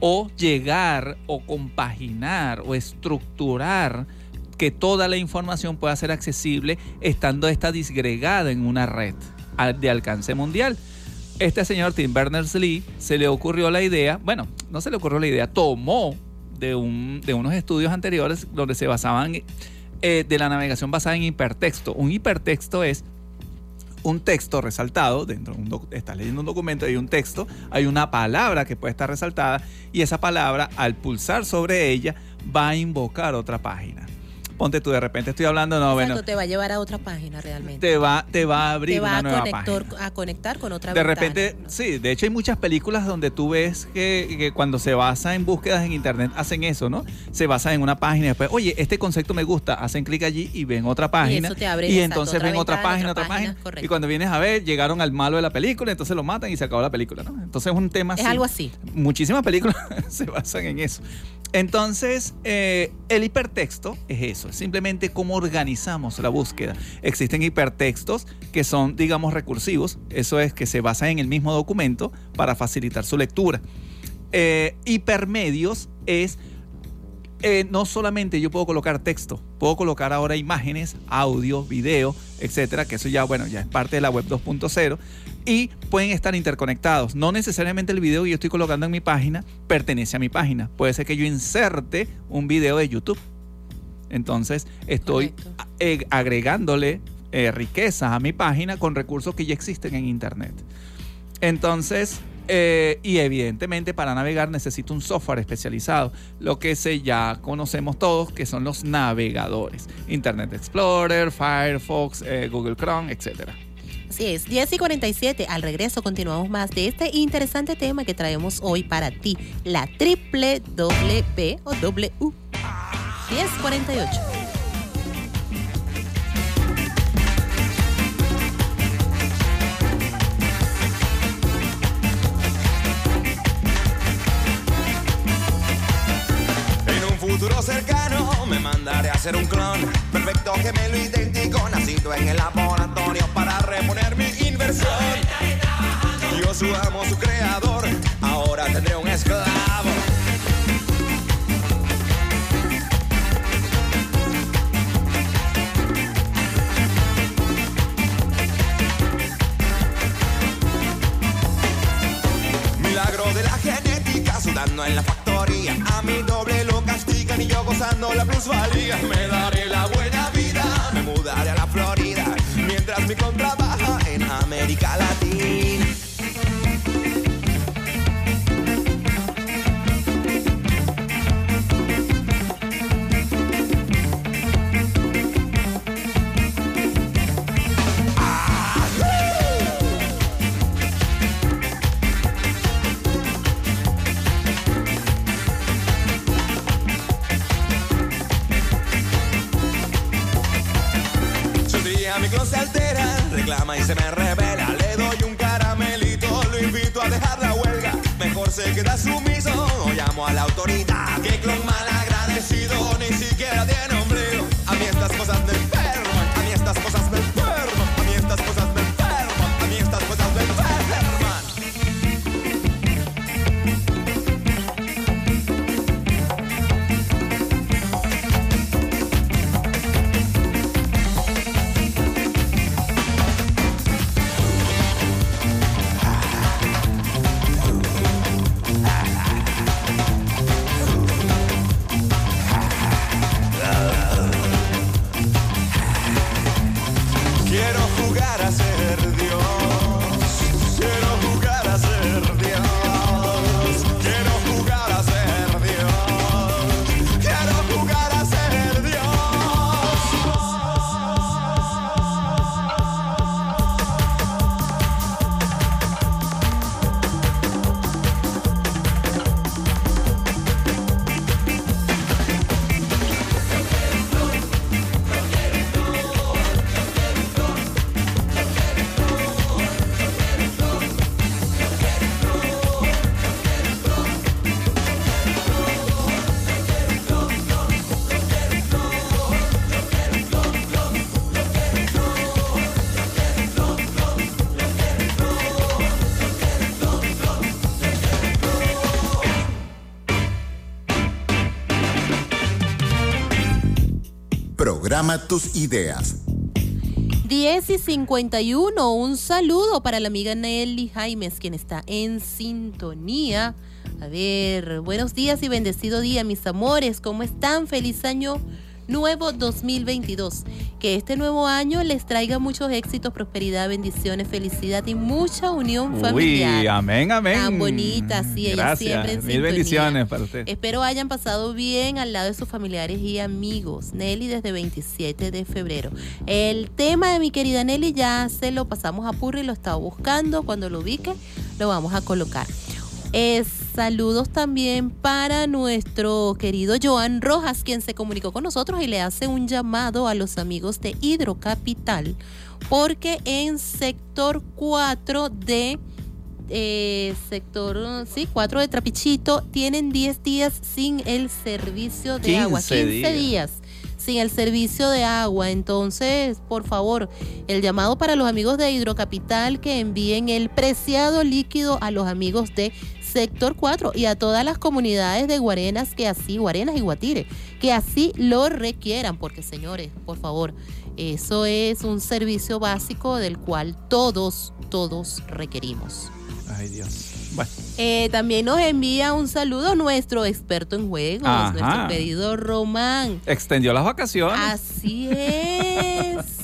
O llegar o compaginar o estructurar que toda la información pueda ser accesible estando esta disgregada en una red de alcance mundial. Este señor Tim Berners-Lee se le ocurrió la idea, bueno, no se le ocurrió la idea, tomó de, un, de unos estudios anteriores donde se basaban eh, de la navegación basada en hipertexto. Un hipertexto es un texto resaltado, dentro de un estás leyendo un documento, hay un texto, hay una palabra que puede estar resaltada y esa palabra al pulsar sobre ella va a invocar otra página. Ponte tú, de repente estoy hablando, no, Exacto, bueno, te va a llevar a otra página realmente. te va, te va a abrir Te va una a nueva conectar, página. a conectar con otra De ventana. repente, sí, de hecho hay muchas películas donde tú ves que, que cuando se basa en búsquedas en internet hacen eso, ¿no? Se basa en una página y después, oye, este concepto me gusta, hacen clic allí y ven otra página. eso te abre, y exacto, entonces otra ven otra página, otra otra página. Y cuando vienes a ver, llegaron al malo de la película, entonces lo matan y se acabó la película, ¿no? Entonces es un tema Es así. algo así. Muchísimas películas se basan en eso. Entonces, eh, el hipertexto es eso, es simplemente cómo organizamos la búsqueda. Existen hipertextos que son, digamos, recursivos, eso es que se basan en el mismo documento para facilitar su lectura. Eh, hipermedios es eh, no solamente yo puedo colocar texto, puedo colocar ahora imágenes, audio, video, etcétera, que eso ya, bueno, ya es parte de la web 2.0 y pueden estar interconectados. No necesariamente el video que yo estoy colocando en mi página pertenece a mi página. Puede ser que yo inserte un video de YouTube. Entonces estoy Correcto. eh, agregándole eh, riquezas a mi página con recursos que ya existen en Internet. Entonces, eh, y evidentemente para navegar necesito un software especializado, lo que se ya conocemos todos, que son los navegadores. Internet Explorer, Firefox, eh, Google Chrome, etcétera. Así es, 10 y 47. Al regreso continuamos más de este interesante tema que traemos hoy para ti, la triple W o W. 1048. En un futuro cercano me mandaré a hacer un clon perfecto gemelo idéntico nacido en el laboratorio para reponer mi inversión. Yo su amo, su creador, ahora tendré un esclavo. Sudando en la factoría. A mi doble lo castigan y yo gozando la plusvalía. Me daré la buena vida, me mudaré a la Florida. Mientras mi clon trabaja en América Latina. Se queda sumiso llamo a la autoridad. Clon Tus ideas. 10 y 51, un saludo para la amiga Nelly Jaimes, quien está en sintonía. A ver, buenos días y bendecido día, mis amores. ¿Cómo están? Feliz año nuevo 2022. Que este nuevo año les traiga muchos éxitos, prosperidad, bendiciones, felicidad y mucha unión familiar. Uy, amén, amén. Tan bonita, sí, ella siempre en Mil sintonía. bendiciones para usted. Espero hayan pasado bien al lado de sus familiares y amigos. Nelly desde 27 de febrero. El tema de mi querida Nelly ya se lo pasamos a Purri, lo estaba buscando. Cuando lo ubique, lo vamos a colocar. Eh, saludos también para nuestro querido Joan Rojas, quien se comunicó con nosotros y le hace un llamado a los amigos de Hidrocapital, porque en sector 4 de eh, sector sí, 4 de Trapichito tienen 10 días sin el servicio de agua. 15 15 días. días sin el servicio de agua. Entonces, por favor, el llamado para los amigos de Hidrocapital que envíen el preciado líquido a los amigos de sector 4 y a todas las comunidades de Guarenas que así, Guarenas y Guatire, que así lo requieran, porque señores, por favor, eso es un servicio básico del cual todos, todos requerimos. Ay, Dios. Bueno, Eh, también nos envía un saludo nuestro experto en juegos, Ajá. nuestro querido Román. extendió las vacaciones. Así es.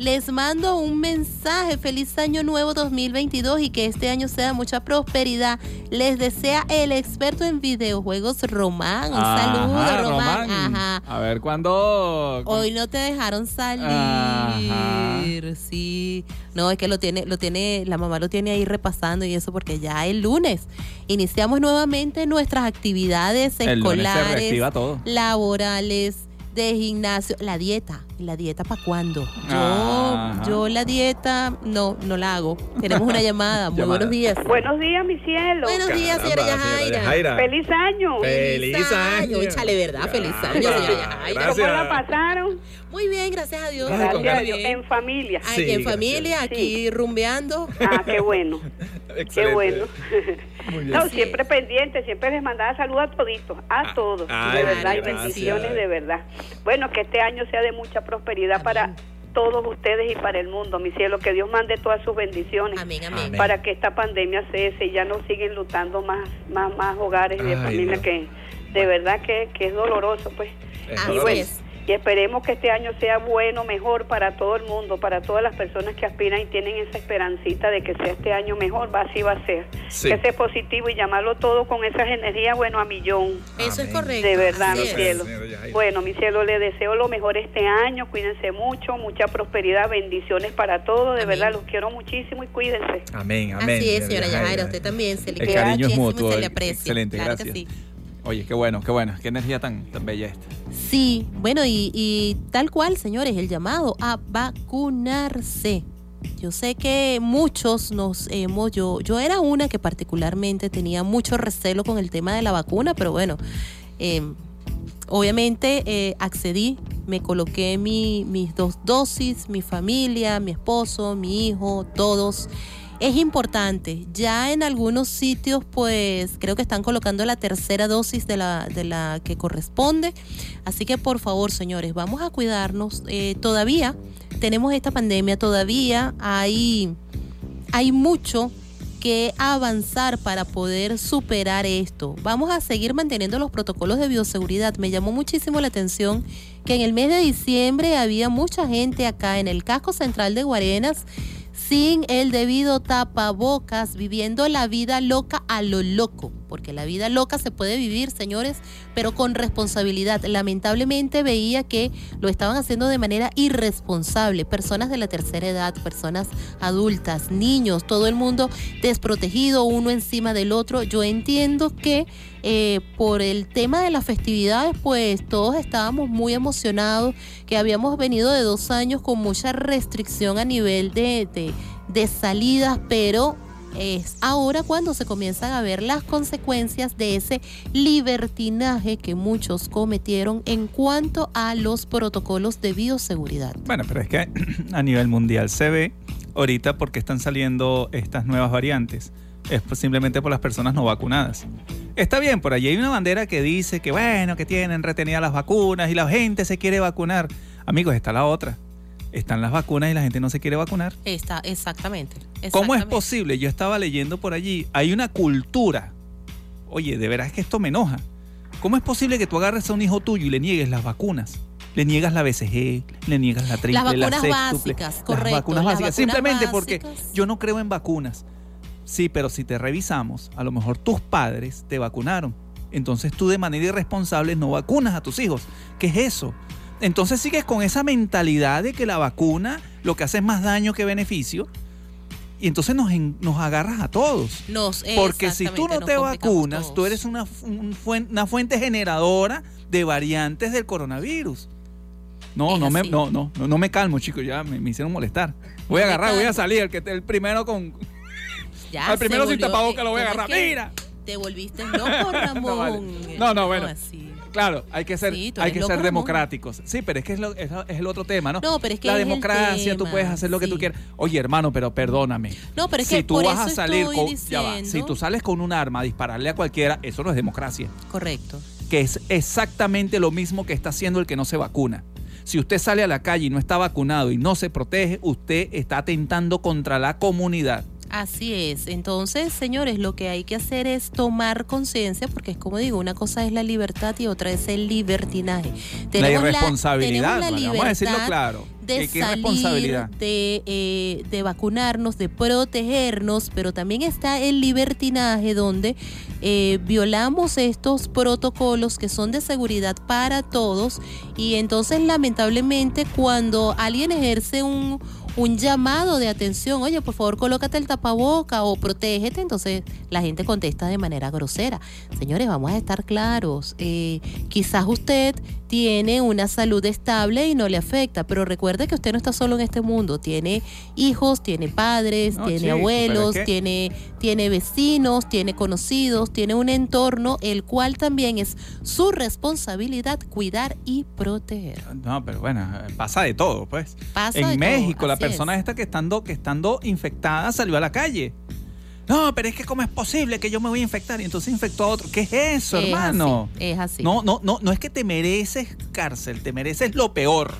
Les mando un mensaje. Feliz año nuevo 2022 y que este año sea mucha prosperidad. Les desea el experto en videojuegos Román. Un saludo, Ajá, Román. Ajá. A ver cuándo. Hoy no te dejaron salir. Ajá. Sí. No, es que lo tiene, lo tiene, la mamá lo tiene ahí repasando y eso porque ya el lunes iniciamos nuevamente nuestras actividades El lunes se escolares, todo. laborales, de gimnasio, la dieta. ¿La dieta para cuándo? Yo, Ajá. yo la dieta no, no la hago. Tenemos una llamada. Muy Llamada. buenos días. Buenos días, mi cielo. Buenos días, señora Yajaira. Yajaira. Feliz año. Feliz año. Échale, ¿verdad? Feliz año, señora Yajaira. ¿Cómo la pasaron? Muy bien, gracias a Dios. Gracias a. Dios. En familia. Ay, Sí, en gracias. familia, aquí rumbeando. Ah, qué bueno. Qué bueno. Muy bien. No, siempre pendiente, siempre les mandaba saludos a toditos, a todos, ay, de verdad, y gracias. bendiciones de verdad. Bueno, que este año sea de mucha prosperidad para todos ustedes y para el mundo, mi cielo, que Dios mande todas sus bendiciones Amén, amén. Amén. para que esta pandemia cese y ya no siguen lutando más, más, más hogares de familia Dios. que de verdad que, que es doloroso, pues. Es Así Y doloroso. bueno, es. Y esperemos que este año sea bueno, mejor para todo el mundo, para todas las personas que aspiran y tienen esa esperancita de que sea este año mejor, va así va a ser. Sí. Que sea positivo y llamarlo todo con esas energías, bueno, a millón. Eso es correcto. De verdad, mi cielo. Bueno, mi cielo, le deseo lo mejor este año, cuídense mucho, mucha prosperidad, bendiciones para todos, de Amén. verdad, los quiero muchísimo y cuídense. Amén, amén. Así es, señora Yajaira. Usted también se le El quiere cariño es mutuo. se le aprecia. Excelente, claro gracias. que sí. Oye, qué bueno, qué bueno. Qué energía tan, tan bella esta. Sí, bueno, y, y tal cual, señores, el llamado a vacunarse. Yo sé que muchos nos hemos, yo, yo era una que particularmente tenía mucho recelo con el tema de la vacuna, pero bueno, eh, obviamente eh, accedí, me coloqué mi- mis dos dosis, mi familia, mi esposo, mi hijo, todos. Es importante. Ya en algunos sitios, pues creo que están colocando la tercera dosis de la, de la que corresponde. Así que por favor, señores, vamos a cuidarnos. Eh, todavía tenemos esta pandemia, todavía hay, hay mucho que avanzar para poder superar esto. Vamos a seguir manteniendo los protocolos de bioseguridad. Me llamó muchísimo la atención que en el mes de diciembre había mucha gente acá en el casco central de Guarenas sin el debido tapabocas, viviendo la vida loca a lo loco, porque la vida loca se puede vivir, señores, pero con responsabilidad. Lamentablemente veía que lo estaban haciendo de manera irresponsable, personas de la tercera edad, personas adultas, niños, todo el mundo desprotegido, uno encima del otro. Yo entiendo que eh, por el tema de las festividades, pues todos estábamos muy emocionados, que habíamos venido de dos años con mucha restricción a nivel de, de, de salidas, pero es ahora cuando se comienzan a ver las consecuencias de ese libertinaje que muchos cometieron en cuanto a los protocolos de bioseguridad. Bueno, pero es que a nivel mundial se ve ahorita porque están saliendo estas nuevas variantes. Es simplemente por las personas no vacunadas. Está bien, por allí hay una bandera que dice que bueno, que tienen retenidas las vacunas y la gente se quiere vacunar. Amigos, está la otra. Están las vacunas y la gente no se quiere vacunar. Está, exactamente. ¿Cómo es exactamente. posible? Yo estaba leyendo por allí. Hay una cultura. Oye, de veras que esto me enoja. ¿Cómo es posible que tú agarres a un hijo tuyo y le niegues las vacunas? Le niegas la BCG, le niegas la triple, Las la vacunas sextuple, básicas, las correcto, vacunas las básicas. vacunas Simplemente porque básicas. yo no creo en vacunas. Sí, pero si te revisamos, a lo mejor tus padres te vacunaron. Entonces tú de manera irresponsable no vacunas a tus hijos. ¿Qué es eso? Entonces sigues con esa mentalidad de que la vacuna lo que hace es más daño que beneficio. Y entonces nos, nos agarras a todos. Nos- Porque si tú no te vacunas, todos. tú eres una, fu- un fuen- una fuente generadora de variantes del coronavirus. No, Es no me, así. no, no, no, no me calmo, chicos, ya me, me hicieron molestar. Voy a No agarrar, voy a salir, el que el primero con. Ya al primero sin tapabocas lo voy a ¿cómo es agarrar. Mira. Te volviste loco, Ramón. vale. No, no, bueno. así. Claro, hay que ser, Sí, hay que ser Ramón. democráticos. Sí, pero es que es, lo- es, es el otro tema, ¿no? No, pero es que la democracia, tú puedes hacer lo que tú quieras. Oye, hermano, pero perdóname. No, pero es si que tú por vas a salir con, ya va, si tú sales con un arma a dispararle a cualquiera, eso no es democracia. Correcto. que es exactamente lo mismo que está haciendo el que no se vacuna. Si usted sale a la calle y no está vacunado y no se protege, usted está atentando contra la comunidad. Así es. Entonces, señores, lo que hay que hacer es tomar conciencia, porque es como digo, una cosa es la libertad y otra es el libertinaje. la irresponsabilidad, tenemos la vale, vamos a decirlo claro. de que- qué salir, irresponsabilidad. de, eh, de vacunarnos, de protegernos, pero también está el libertinaje donde eh, violamos estos protocolos que son de seguridad para todos y entonces lamentablemente cuando alguien ejerce un, un llamado de atención, oye, por favor colócate el tapaboca o protégete, entonces la gente contesta de manera grosera. Señores, vamos a estar claros, eh, quizás usted tiene una salud estable y no le afecta, pero recuerde que usted no está solo en este mundo, tiene hijos, tiene padres, No, tiene chico, abuelos, tiene, tiene vecinos, tiene conocidos, tiene un entorno, el cual también es su responsabilidad cuidar y proteger. No, pero bueno, pasa de todo, pues. Pasa en de todo, México, la persona es. esta que estando, que estando infectada salió a la calle. No, pero es que cómo es posible que yo me voy a infectar y entonces infectó a otro. ¿Qué es eso, Es hermano? así, es así. No, no, no, no es que te mereces cárcel, te mereces lo peor.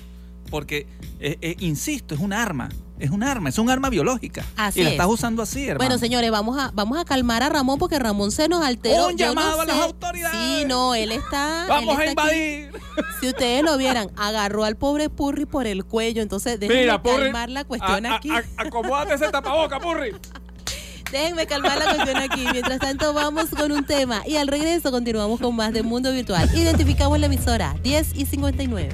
Porque, eh, eh, insisto, es un arma. Es un arma, es un arma biológica. Así y la es. estás usando así, hermano. Bueno, señores, vamos a, vamos a calmar a Ramón porque Ramón se nos alteró. Un no llamado a las autoridades. Sí, no, él está. Vamos él a está aquí. invadir. Si ustedes lo vieran, agarró al pobre Purri por el cuello. Entonces, déjenme calmar la cuestión a- a- aquí. a- acomódate ese tapaboca, Purri. Déjenme calmar la cuestión aquí. Mientras tanto, vamos con un tema. Y al regreso continuamos con más de Mundo Virtual. Identificamos la emisora 10 y 59.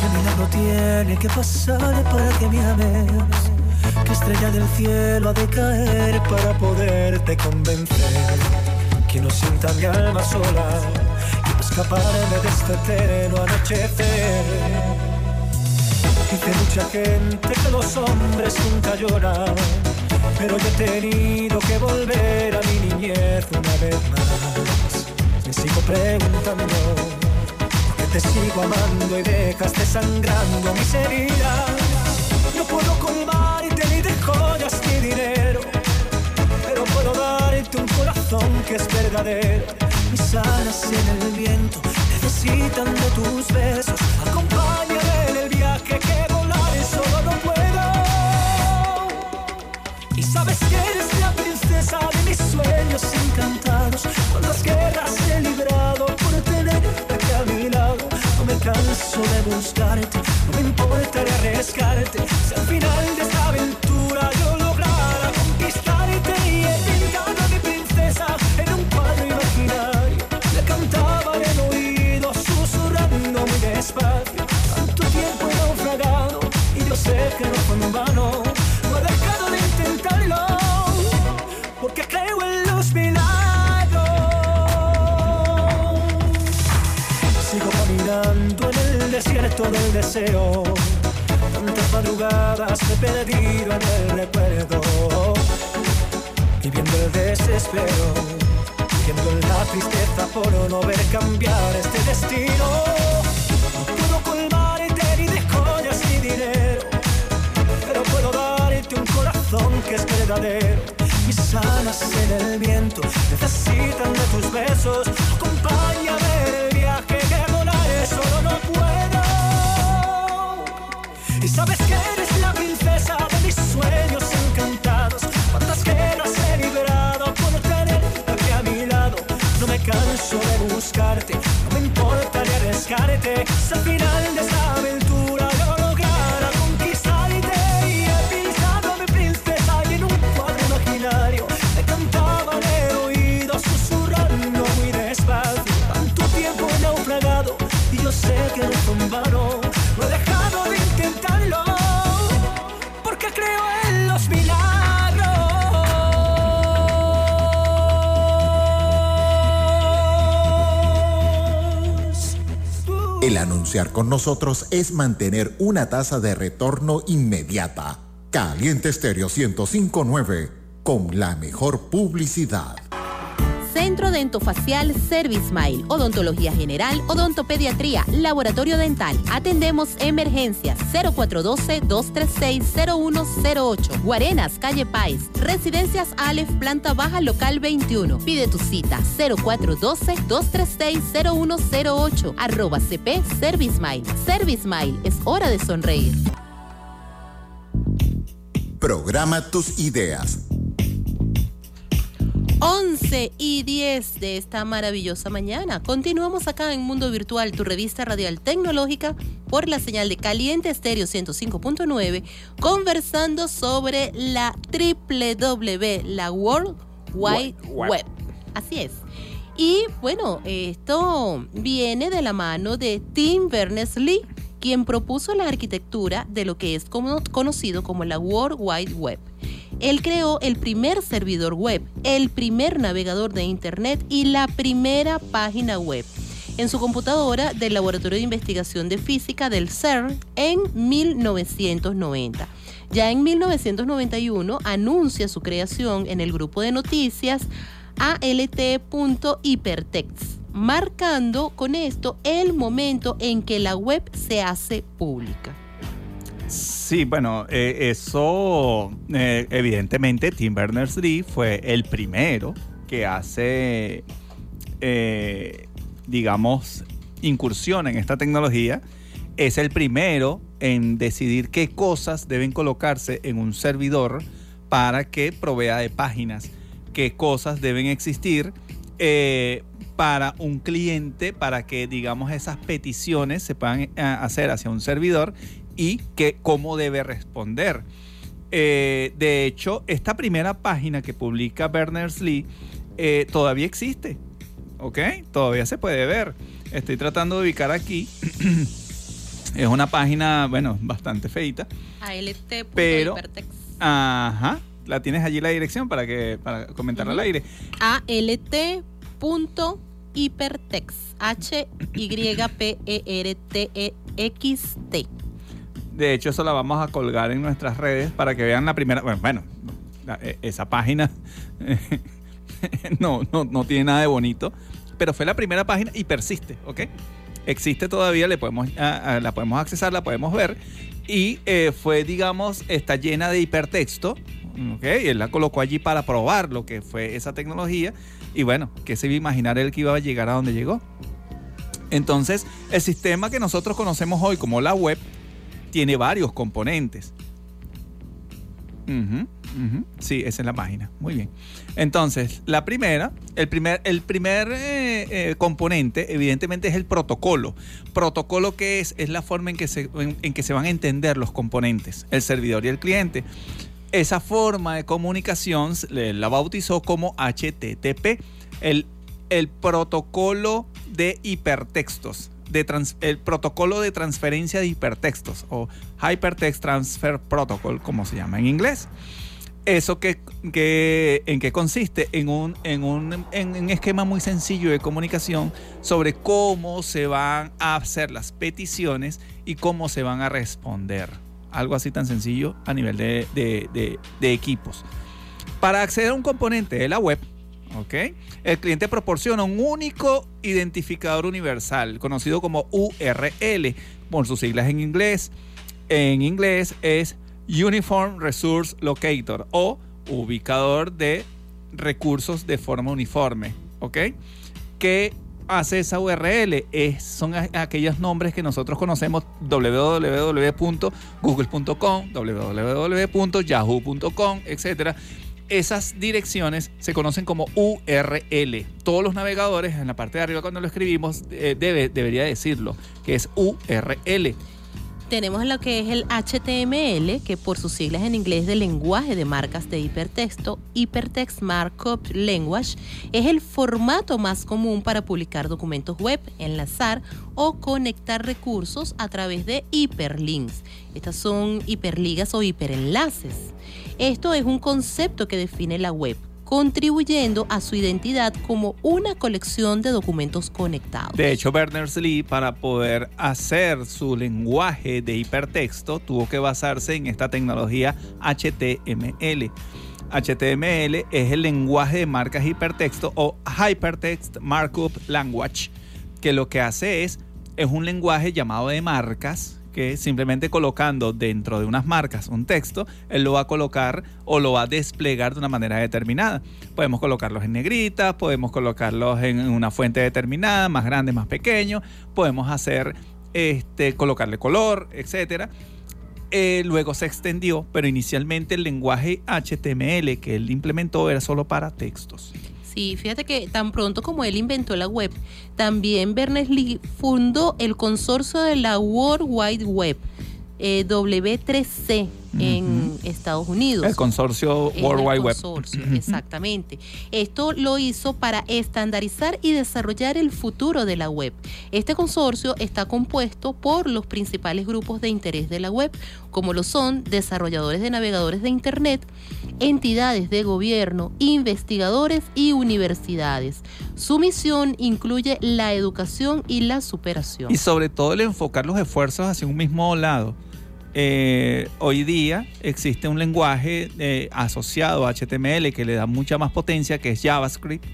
¿Qué milagro tiene que pasar para que me ames? ¿Qué estrella del cielo ha de caer para poderte convencer? Que no sienta mi alma sola y escaparme de este eterno anochecer. Dice mucha gente que los hombres nunca lloran, pero yo he tenido que volver a mi niñez una vez más. Me sigo preguntando que te sigo amando y dejaste sangrando mis heridas. Pero puedo darte un corazón que es verdadero. Mis alas en el viento necesitan de tus besos. Acompáñame en el viaje que volar solo no puedo. Y sabes que eres la princesa de mis sueños encantados. Cuántas guerras he librado por tenerte a mi lado. No me canso de buscarte, no me importa arriesgarte. Si al final de cierto del deseo. Tantas madrugadas he perdido en el recuerdo, viviendo el desespero, viviendo la tristeza por no ver cambiar este destino. No puedo colmarte ni de joyas ni dinero, pero puedo darte un corazón que es verdadero. Mis alas en el viento necesitan de tus besos, acompáñame canso de buscarte, no me importa ni arriesgarte. Si al final de esta anunciar con nosotros es mantener una tasa de retorno inmediata. Caliente Estéreo 1059 con la mejor publicidad. Centro Dentofacial Service Smile, Odontología General, Odontopediatría, Laboratorio Dental. Atendemos emergencias 0412-236-0108. Guarenas, Calle Pais. Residencias Aleph, Planta Baja, Local 21. Pide tu cita 0412-236-0108. Arroba CP Service Smile. Service Smile, es hora de sonreír. Programa tus ideas. 11 y 10 de esta maravillosa mañana. Continuamos acá en Mundo Virtual, tu revista radial tecnológica, por la señal de Caliente Estéreo 105.9, conversando sobre la www, la World Wide Web. Web. Así es. Y bueno, esto viene de la mano de Tim Berners-Lee, quien propuso la arquitectura de lo que es conocido como la World Wide Web. Él creó el primer servidor web, el primer navegador de Internet y la primera página web en su computadora del Laboratorio de Investigación de Física del CERN en 1990. Ya en 1991 anuncia su creación en el grupo de noticias ALT.hypertext, marcando con esto el momento en que la web se hace pública. Sí, bueno, eh, eso eh, evidentemente Tim Berners-Lee fue el primero que hace, eh, digamos, incursión en esta tecnología. Es el primero en decidir qué cosas deben colocarse en un servidor para que provea de páginas, qué cosas deben existir para un cliente, para que, digamos, esas peticiones se puedan hacer hacia un servidor y que, cómo debe responder. Eh, de hecho, esta primera página que publica Berners-Lee eh, todavía existe, ¿ok? Todavía se puede ver. Estoy tratando de ubicar aquí. es una página, bueno, bastante feita. Pero- ALT.hypertext. Ajá. La tienes allí la dirección para que para comentar al aire. ALT.hypertext. H-Y-P-E-R-T-E-X-T. De hecho, eso la vamos a colgar en nuestras redes para que vean la primera. Bueno, e- esa página no, no, no tiene nada de bonito, pero fue la primera página y persiste, ¿ok? Existe todavía, le podemos, la podemos accesar, la podemos ver. Y eh, fue, digamos, está llena de hipertexto, ¿ok? Y él la colocó allí para probar lo que fue esa tecnología. Y bueno, ¿qué se iba a imaginar él que iba a llegar a donde llegó? Entonces, el sistema que nosotros conocemos hoy como la web tiene varios componentes. Sí, esa es la página. Muy bien. Entonces, la primera, el primer, el primer eh, eh, componente, evidentemente, es el protocolo. Protocolo que es, es la forma en que, se, en, que se van a entender los componentes, el servidor y el cliente. Esa forma de comunicación la bautizó como HTTP, el, el protocolo de hipertextos. De trans- el protocolo de transferencia de hipertextos o Hypertext Transfer Protocol, como se llama en inglés. ¿Eso que, que- en qué consiste? En un, en, un, en un esquema muy sencillo de comunicación sobre cómo se van a hacer las peticiones y cómo se van a responder. Algo así tan sencillo a nivel de, de- de- de equipos. Para acceder a un componente de la web, ¿ok? El cliente proporciona un único identificador universal, conocido como URL, por sus siglas en inglés. En inglés es Uniform Resource Locator o ubicador de recursos de forma uniforme. ¿Ok? ¿Qué hace esa URL? Son a- aquellos nombres que nosotros conocemos www.google.com, www.yahoo.com, etcétera. Esas direcciones se conocen como URL. Todos los navegadores en la parte de arriba cuando lo escribimos eh, debe, debería decirlo, que es URL. Tenemos lo que es el HTML, que por sus siglas en inglés de lenguaje de marcas de hipertexto, Hypertext Markup Language, es el formato más común para publicar documentos web, enlazar o conectar recursos a través de hiperlinks. Estas son hiperligas o hiperenlaces. Esto es un concepto que define la web, contribuyendo a su identidad como una colección de documentos conectados. De hecho, Berners-Lee, para poder hacer su lenguaje de hipertexto, tuvo que basarse en esta tecnología HTML. HTML es el lenguaje de marcas hipertexto o Hypertext Markup Language, que lo que hace es, es un lenguaje llamado de marcas que simplemente colocando dentro de unas marcas un texto, él lo va a colocar o lo va a desplegar de una manera determinada. Podemos colocarlos en negritas, podemos colocarlos en una fuente determinada, más grande, más pequeño, podemos hacer, este, colocarle color, etcétera. Eh, luego se extendió, pero inicialmente el lenguaje HTML que él implementó era solo para textos. Sí, fíjate que tan pronto como él inventó la web, también Berners-Lee fundó el consorcio de la World Wide Web, eh, W3C, en Estados Unidos. El consorcio World Wide Web. consorcio, exactamente. Esto lo hizo para estandarizar y desarrollar el futuro de la web. Este consorcio está compuesto por los principales grupos de interés de la web, como lo son desarrolladores de navegadores de Internet, entidades de gobierno, investigadores y universidades. Su misión incluye la educación y la superación. Y sobre todo el enfocar los esfuerzos hacia un mismo lado. Eh, hoy día existe un lenguaje eh, asociado a HTML que le da mucha más potencia, que es JavaScript.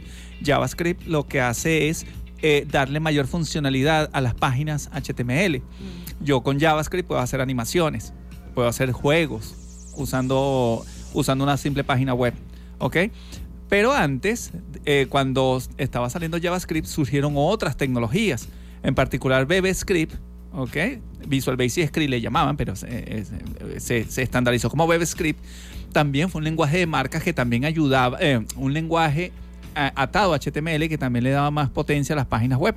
JavaScript lo que hace es eh, darle mayor funcionalidad a las páginas HTML. Yo con JavaScript puedo hacer animaciones, puedo hacer juegos usando, usando una simple página web. ¿Ok? Pero antes, eh, cuando estaba saliendo JavaScript, surgieron otras tecnologías, en particular BBScript, ¿ok? Visual Basic Script le llamaban, pero se, eh, estandarizó como BBScript. También fue un lenguaje de marcas que también ayudaba, eh, un lenguaje a- atado a HTML que también le daba más potencia a las páginas web.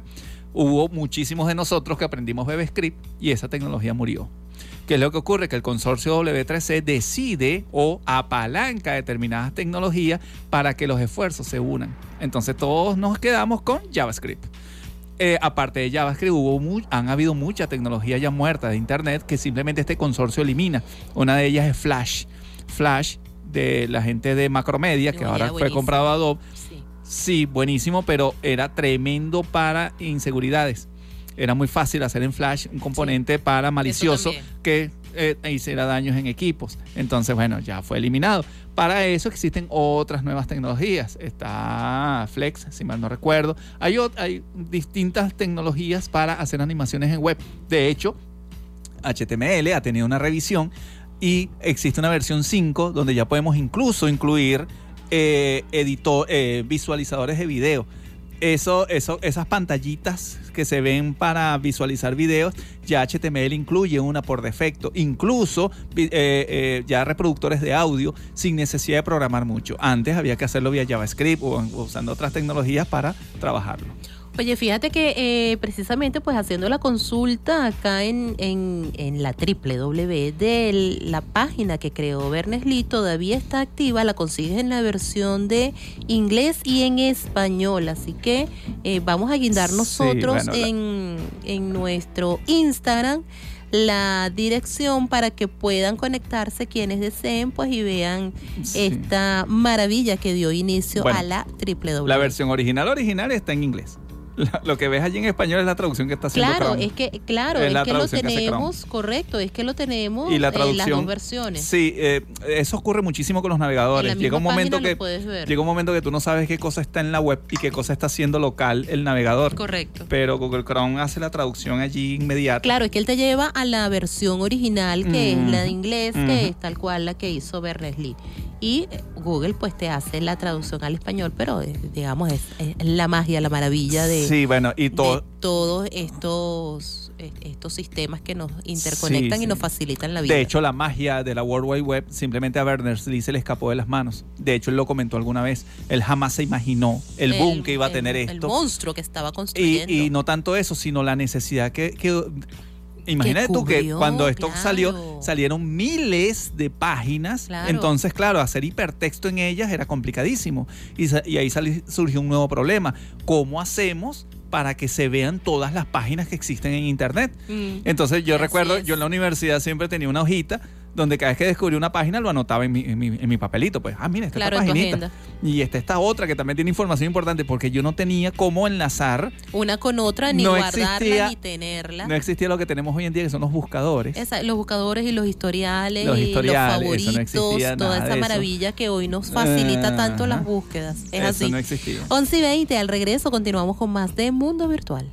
Hubo muchísimos de nosotros que aprendimos BBScript y esa tecnología murió. ¿Qué es lo que ocurre? Que el consorcio W3C decide o apalanca determinadas tecnologías para que los esfuerzos se unan. Entonces todos nos quedamos con JavaScript. Eh, aparte de JavaScript, hubo han habido mucha tecnología ya muerta de Internet que simplemente este consorcio elimina. Una de ellas es Flash. Flash de la gente de Macromedia, que ahora fue comprado a Adobe. Sí. Sí, buenísimo, pero era tremendo para inseguridades. Era muy fácil hacer en Flash un componente para malicioso que eh, hiciera daños en equipos. Entonces, bueno, ya fue eliminado. Para eso existen otras nuevas tecnologías. Está Flex, si mal no recuerdo. Hay, hay distintas tecnologías para hacer animaciones en web. De hecho, HTML ha tenido una revisión y existe una versión 5 donde ya podemos incluso incluir eh, eh, visualizadores de video. Eso, esas pantallitas que se ven para visualizar videos, ya HTML incluye una por defecto. Incluso eh, eh, ya reproductores de audio sin necesidad de programar mucho. Antes había que hacerlo vía JavaScript o usando otras tecnologías para trabajarlo. Oye, fíjate que eh, precisamente pues haciendo la consulta acá en, en, en la www de la página que creó Berners-Lee todavía está activa, la consigues en la versión de inglés y en español, así que eh, vamos a guindar Sí, nosotros la- en, en nuestro Instagram la dirección para que puedan conectarse quienes deseen pues y vean Sí. esta maravilla que dio inicio Bueno, a la www. La versión original original está en inglés. La- lo que ves allí en español es la traducción que está haciendo Claro, Chrome. es que, claro, Es que lo que tenemos, correcto, es que lo tenemos y la traducción las dos versiones. sí eh, eso ocurre muchísimo con los navegadores llega un momento que llega un momento que tú no sabes qué cosa está en la web y qué cosa está haciendo local el navegador Correcto. pero Google Chrome hace la traducción allí inmediata Claro, es que él te lleva a la versión original, que es la de Ujú, inglés, que es tal cual la que hizo Berners-Lee. Y eh, Google pues te hace la traducción al español, pero eh, digamos es, es la magia, la maravilla de, sí, bueno, y de todo. todos estos, eh, estos sistemas que nos interconectan Sí, y nos facilitan la vida. De hecho, la magia de la World Wide Web simplemente a Berners-Lee se le escapó de las manos. De hecho, él lo comentó alguna vez. Él jamás se imaginó el, boom que iba a el- tener El esto. monstruo que estaba Y, construyendo. y no tanto eso, sino la necesidad que... que Imagínate tú que cuando esto claro. salió, salieron miles de páginas. Claro. Entonces, claro, hacer hipertexto en ellas era complicadísimo. Y, ahí sali- surgió un nuevo problema. ¿Cómo hacemos para que se vean todas las páginas que existen en Internet? Mm. Entonces yo Así recuerdo, es. yo en la universidad siempre tenía una hojita donde cada vez que descubrí una página lo anotaba en mi, en mi, en mi papelito. Pues, ah, mira, esta, Claro, paginita. Y esta, esta otra que también tiene información importante porque yo no tenía cómo enlazar. Una con otra, ni No guardarla, existía- ni tenerla. No existía lo que tenemos hoy en día, que son los buscadores. Esa- los buscadores y los historiales Los y los eso no favoritos, existía toda esa eso. maravilla que hoy nos facilita tanto las búsquedas. Es Eso así. no existía. 11 y 20, al regreso continuamos con más de Mundo Virtual.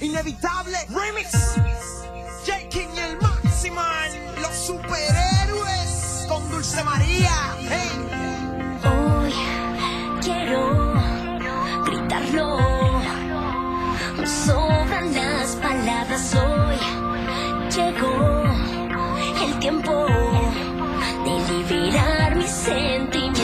Inevitable Remix. J. El Maximal. Los superhéroes con Dulce María. Hoy quiero gritarlo. Sobran las palabras hoy. Llegó el tiempo de liberar mis sentimientos.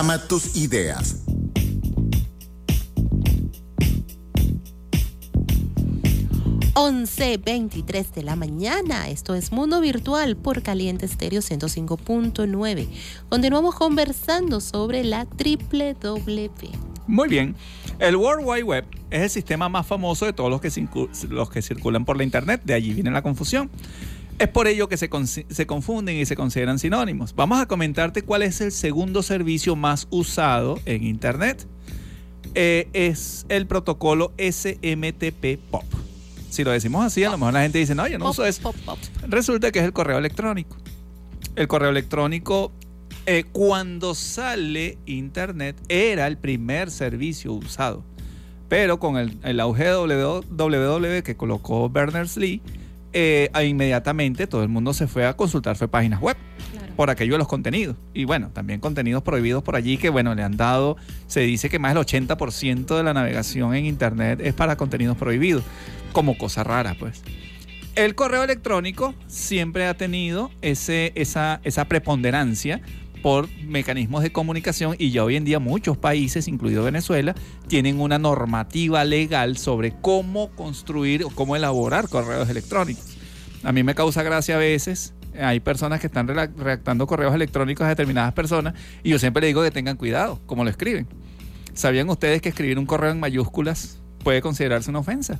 Programa tus ideas. Once veintitrés de la mañana. Esto es Mundo Virtual por Caliente Estéreo 105.9. Continuamos conversando sobre la triple W. Muy bien. El World Wide Web es el sistema más famoso de todos los que, los que circulan por la Internet. De allí viene la confusión. Es por ello que se, confunden y se consideran sinónimos. Vamos a comentarte cuál es el segundo servicio más usado en Internet. Eh, es el protocolo SMTP POP. Si lo decimos así, a lo mejor la gente dice, no, yo no uso eso. Resulta que es el correo electrónico. El correo electrónico, eh, cuando sale Internet, era el primer servicio usado. Pero con el, el auge de www que colocó Berners-Lee, eh, inmediatamente todo el mundo se fue a consultar fue páginas web por aquello de los contenidos. Y bueno, también contenidos prohibidos por allí que, bueno, le han dado, se dice que más del 80% de la navegación en Internet es para contenidos prohibidos, como cosa rara, pues. El correo electrónico siempre ha tenido ese, esa, esa preponderancia por mecanismos de comunicación y ya hoy en día muchos países, incluido Venezuela, tienen una normativa legal sobre cómo construir o cómo elaborar correos electrónicos. A mí me causa gracia a veces. Hay personas que están redactando correos electrónicos a determinadas personas y yo siempre le digo que tengan cuidado, como lo escriben. ¿Sabían ustedes que escribir un correo en mayúsculas puede considerarse una ofensa?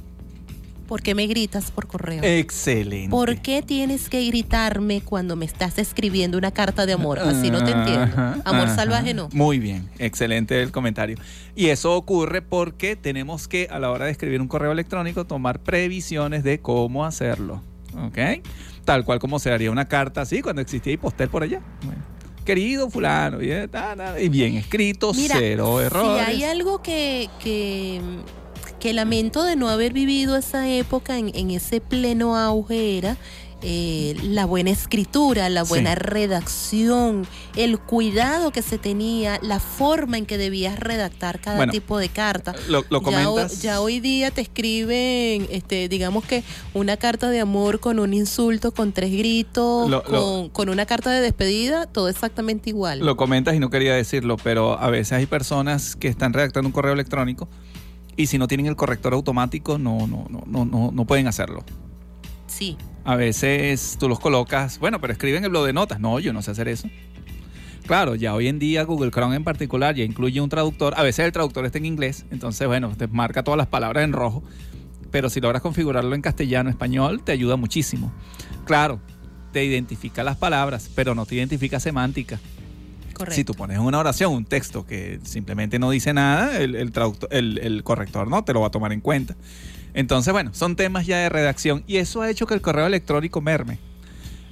¿Por qué me gritas por correo? Excelente. ¿Por qué tienes que gritarme cuando me estás escribiendo una carta de amor? Así no te entiendo. Ajá, Amor ajá. salvaje no. Muy bien, excelente el comentario. Y eso ocurre porque tenemos que a la hora de escribir un correo electrónico tomar previsiones de cómo hacerlo. ¿Ok? Tal cual como se haría una carta así cuando existía Hipostel por allá. Bueno, querido fulano, y, eh, bien escrito, Mira, cero si errores. hay algo que, que, que lamento de no haber vivido esa época en, en ese pleno auge era eh, la buena escritura, la Sí. buena redacción, el cuidado que se tenía, la forma en que debías redactar cada Bueno, tipo de carta. Lo, comentas. ya hoy día te escriben, este, digamos que una carta de amor con un insulto, con tres gritos, Lo- lo- con, con una carta de despedida, todo exactamente igual. Lo comentas y no quería decirlo, pero a veces hay personas que están redactando un correo electrónico y si no tienen el corrector automático no, no, no, no, no, no pueden hacerlo. Sí. A veces tú los colocas, bueno, pero escriben el blog de notas. No, yo no sé hacer eso. Claro, ya hoy en día Google Chrome en particular ya incluye un traductor. A veces el traductor está en inglés, entonces, bueno, te marca todas las palabras en rojo. Pero si logras configurarlo en castellano, español, te ayuda muchísimo. Claro, te identifica las palabras, pero no te identifica semántica. Correcto. Si tú pones una oración un texto que simplemente no dice nada, el, el traductor- el- el corrector no te lo va a tomar en cuenta. Entonces, bueno, son temas ya de redacción y eso ha hecho que el correo electrónico merme.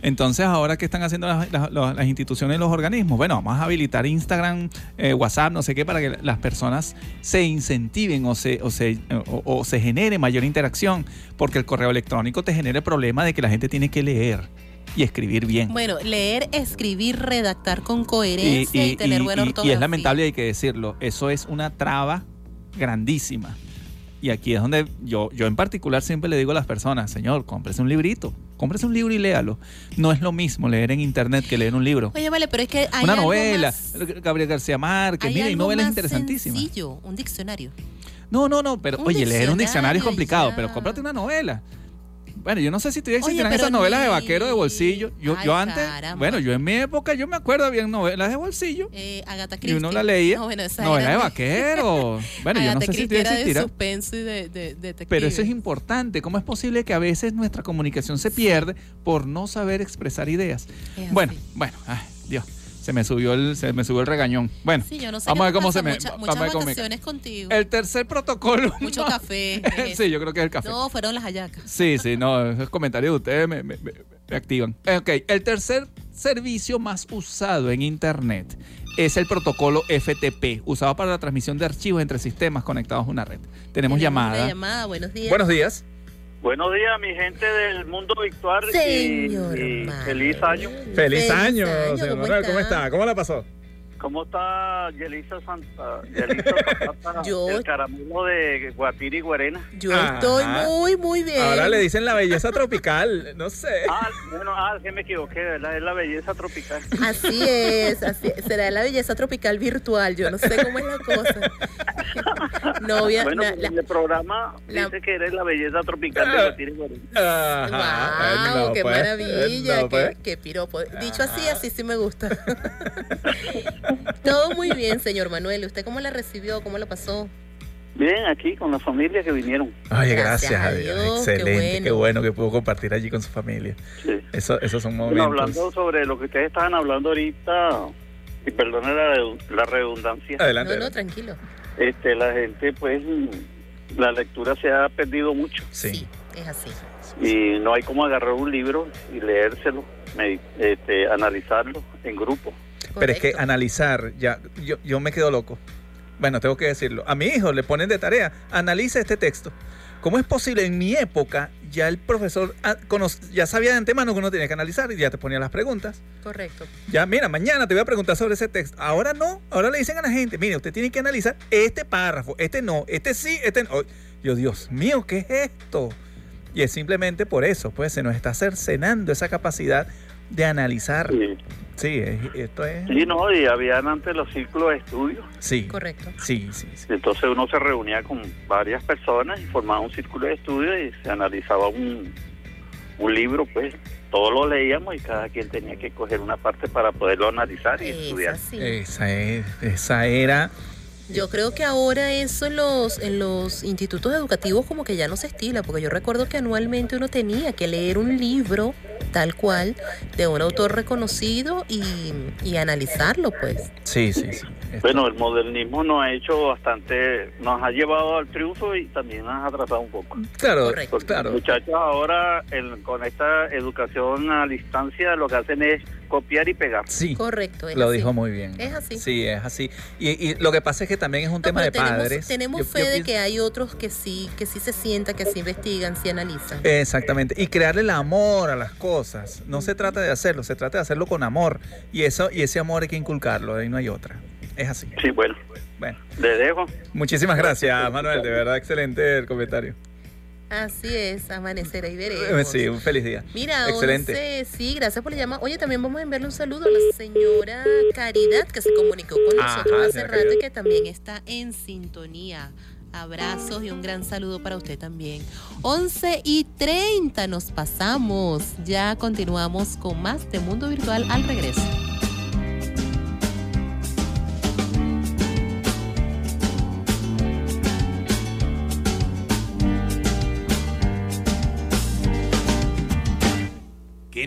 Entonces, ahora qué están haciendo las, las- las- las instituciones y los organismos, bueno, vamos a habilitar Instagram, eh, WhatsApp, no sé qué, para que las personas se incentiven o se, o, se, o- o se genere mayor interacción, porque el correo electrónico te genera el problema de que la gente tiene que leer y escribir bien. Bueno, leer, escribir, redactar con coherencia y, tener y- buena y- y ortografía. es lamentable, hay que decirlo, eso es una traba grandísima. Y aquí es donde yo, yo en particular siempre le digo a las personas, señor, cómprese un librito, cómprese un libro y léalo. No es lo mismo leer en internet que leer un libro. Oye, vale, pero es que hay Una algo novela, más- Gabriel García Márquez, mira, hay novelas interesantísimas. sencillo, un diccionario. No, no, no, pero Un oye, leer un diccionario es complicado, ya. pero cómprate una novela. Bueno, yo no sé si todavía existirán esas novelas de vaquero de bolsillo. Yo, Ay, yo antes, caramba. bueno, yo en mi época, yo me acuerdo, había novelas de bolsillo. Eh, Agatha Y Christie. uno la leía. No, bueno, novela era de vaquero. Bueno, yo no sé si todavía era de existirá. suspenso y de, de. Pero eso es importante. ¿Cómo es posible que a veces nuestra comunicación se pierde por no saber expresar ideas? Es Bueno, así. bueno, ay, Dios, se me subió el, se me subió el regañón. Bueno, Sí, yo no sé vamos a ver cómo pasa, se me. mucha- vamos muchas a ver cómo me- vacaciones contigo. El tercer protocolo. Mucho café. es sí, yo creo que es el café. No, fueron las hallacas. Sí, sí, no, esos comentarios de ustedes me, me- me- me activan. Eh, Ok, el tercer servicio más usado en Internet es el protocolo FTP, usado para la transmisión de archivos entre sistemas conectados a una red. Tenemos, Tenemos llamada. Una llamada, buenos días. Buenos días. Buenos días, mi gente del mundo virtual. y- Señor y, feliz año. Feliz, Feliz año, año, señor ¿cómo. ¿Cómo está? está? ¿Cómo la pasó? ¿Cómo está Yelisa Santa? Yelisa Yo- el caramelo de Guatiri y Guarena. Yo Ajá. estoy muy, muy bien. Ahora le dicen la belleza tropical, no sé. Ah, bueno, ah, que me equivoqué, ¿verdad? Es la belleza tropical. Así es, así será la belleza tropical virtual. Yo no sé cómo es la cosa. Novia, bueno, la- en la- el programa la- dice que eres la belleza tropical de Guatiri y Guarena. Ajá. Wow, No, qué pues, maravilla, no, pues. qué, qué piropo. Dicho así, así sí me gusta. Todo muy bien, señor Manuel. ¿Usted cómo la recibió? ¿Cómo la pasó? Bien, aquí con la familia que vinieron. Oye, Gracias gracias, a Dios. Dios, qué Excelente, qué bueno. bueno. que pudo compartir allí con su familia. Sí. Eso, esos son Bueno, momentos. hablando sobre lo que ustedes estaban hablando ahorita, y perdone la, la redundancia, Adelante. No, no, tranquilo. este, la gente, pues, la lectura se ha perdido mucho. Sí. Sí, Es así. Y no hay como agarrar un libro y leérselo, este, analizarlo en grupo. Pero es que analizar, ya, yo, yo me quedo loco. Bueno, tengo que decirlo. A mi hijo le ponen de tarea, analiza este texto. ¿Cómo es posible? En mi época, ya el profesor ah, ya sabía de antemano que uno tenía que analizar y ya te ponía las preguntas. Correcto. Ya, mira, mañana te voy a preguntar sobre ese texto. Ahora no, ahora le dicen a la gente, mire, usted tiene que analizar este párrafo, este no, este sí, este no. Yo, Dios mío, ¿qué es esto? Y es simplemente por eso, pues se nos está cercenando esa capacidad de analizar. Sí, es- esto es... Sí, no, y habían antes los círculos de estudio. Sí. Correcto. Sí, sí, sí. Entonces uno se reunía con varias personas y formaba un círculo de estudio y se analizaba un, un libro, pues todos lo leíamos y cada quien tenía que coger una parte para poderlo analizar y estudiar. Esa, es- esa era... Yo creo que ahora eso en los, en los institutos educativos como que ya no se estila, porque yo recuerdo que anualmente uno tenía que leer un libro tal cual de un autor reconocido y, y analizarlo, pues. Sí, sí, sí. Bueno, el modernismo nos ha hecho bastante, nos ha llevado al triunfo y también nos ha atrasado un poco. Claro, claro. Muchachos ahora el- con esta educación a distancia lo que hacen es copiar y pegar. Sí. Correcto. es Lo así. dijo muy bien. Es así. Sí, es así. Y, y lo que pasa es que también es un tema de tenemos, padres. tenemos Yo- fe yo de que hay otros que sí, que sí se sientan, que sí investigan, sí analizan. Exactamente. Y crearle el amor a las cosas. No se trata de hacerlo, se trata de hacerlo con amor. Y eso, y ese amor hay que inculcarlo, ahí no hay otra. Es así. Sí, bueno. Bueno. Le dejo. Muchísimas gracias, Manuel. De verdad, excelente el comentario. Así es, amanecerá y veremos. Sí, un feliz día. Mira, excelente. 11, sí, gracias por la llamada. Oye, también vamos a enviarle un saludo a la señora Caridad, que se comunicó con Ajá, nosotros hace rato y que también está en sintonía. Abrazos y un gran saludo para usted también. 11 y 30 nos pasamos. Ya continuamos con más de Mundo Virtual al regreso.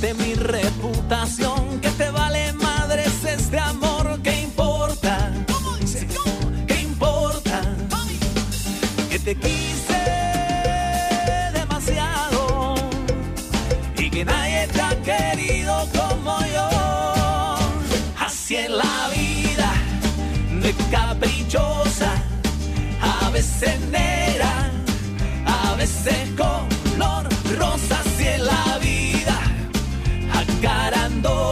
Que ensuciaste mi reputación, que te vale madres este amor, ¿qué importa? ¿Qué importa? Que te quise demasiado y que nadie te ha querido como yo. Así en la vida, de caprichosa, a veces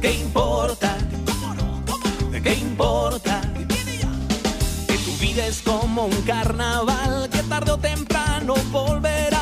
¿Qué importa? ¿Qué importa? Que tu vida es como un carnaval, que tarde o temprano volverás.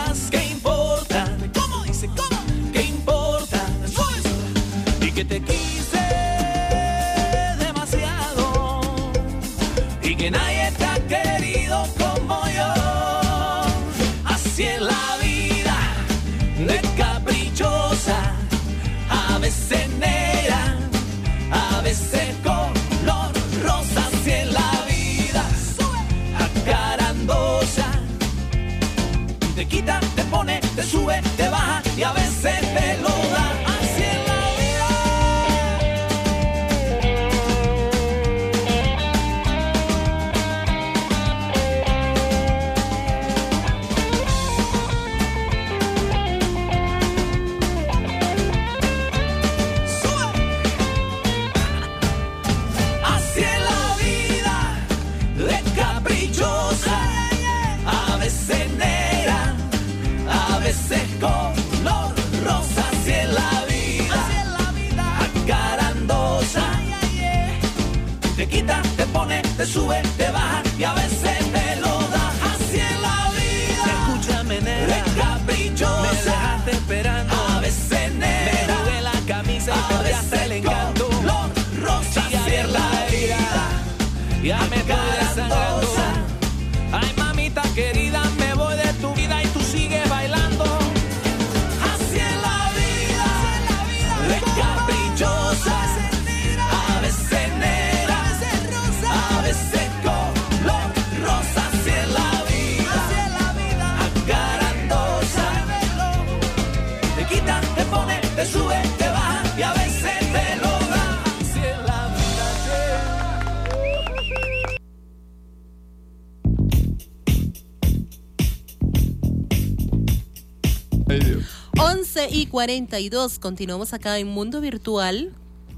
42, continuamos acá en Mundo Virtual.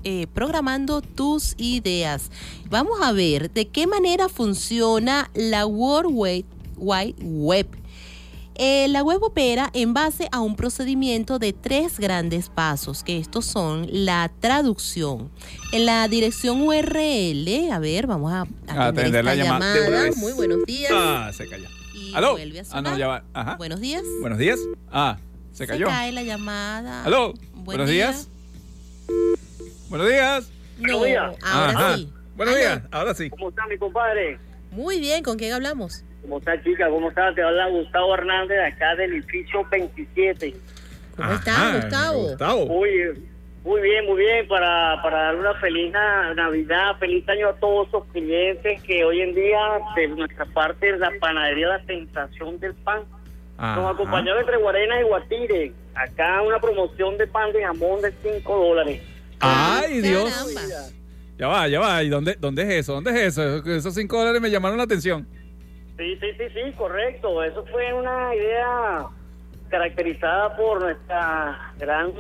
eh, programando tus ideas. Vamos a ver de qué manera funciona la World Wide Web. Eh, la web opera en base a un procedimiento de tres grandes pasos, que estos son la traducción. En la dirección URL, a ver, vamos a atender la llamada. Muy buenos días. Ah, se cayó. Y ¿Aló? vuelve a Ah, sonar. no, ya va. Ajá. Buenos días. Buenos días. Ah, se cayó. cae la llamada. ¿Aló? Buen Buenos día. días. Buenos días. No, Buenos días. ahora Ajá. sí. Buenos Aló. días. Ahora sí. ¿Cómo está mi compadre? Muy bien, ¿con quién hablamos? ¿Cómo está chica? ¿Cómo está? Te habla Gustavo Hernández de acá del edificio 27. ¿Cómo está, Gustavo? Muy, muy bien, muy bien. Para, para dar una feliz na- Navidad, feliz año a todos los clientes que hoy en día, de nuestra parte, la panadería La Sensación del Pan, nos acompañó entre Guarenas y Guatire. Acá una promoción de pan de jamón de 5 dólares. Ay, Dios. Ya va, ya va. ¿Y dónde, dónde es eso? ¿Dóde es eso? Esos cinco dólares me llamaron la atención. Sí, sí, sí, sí, correcto. Eso fue una idea caracterizada por nuestra gran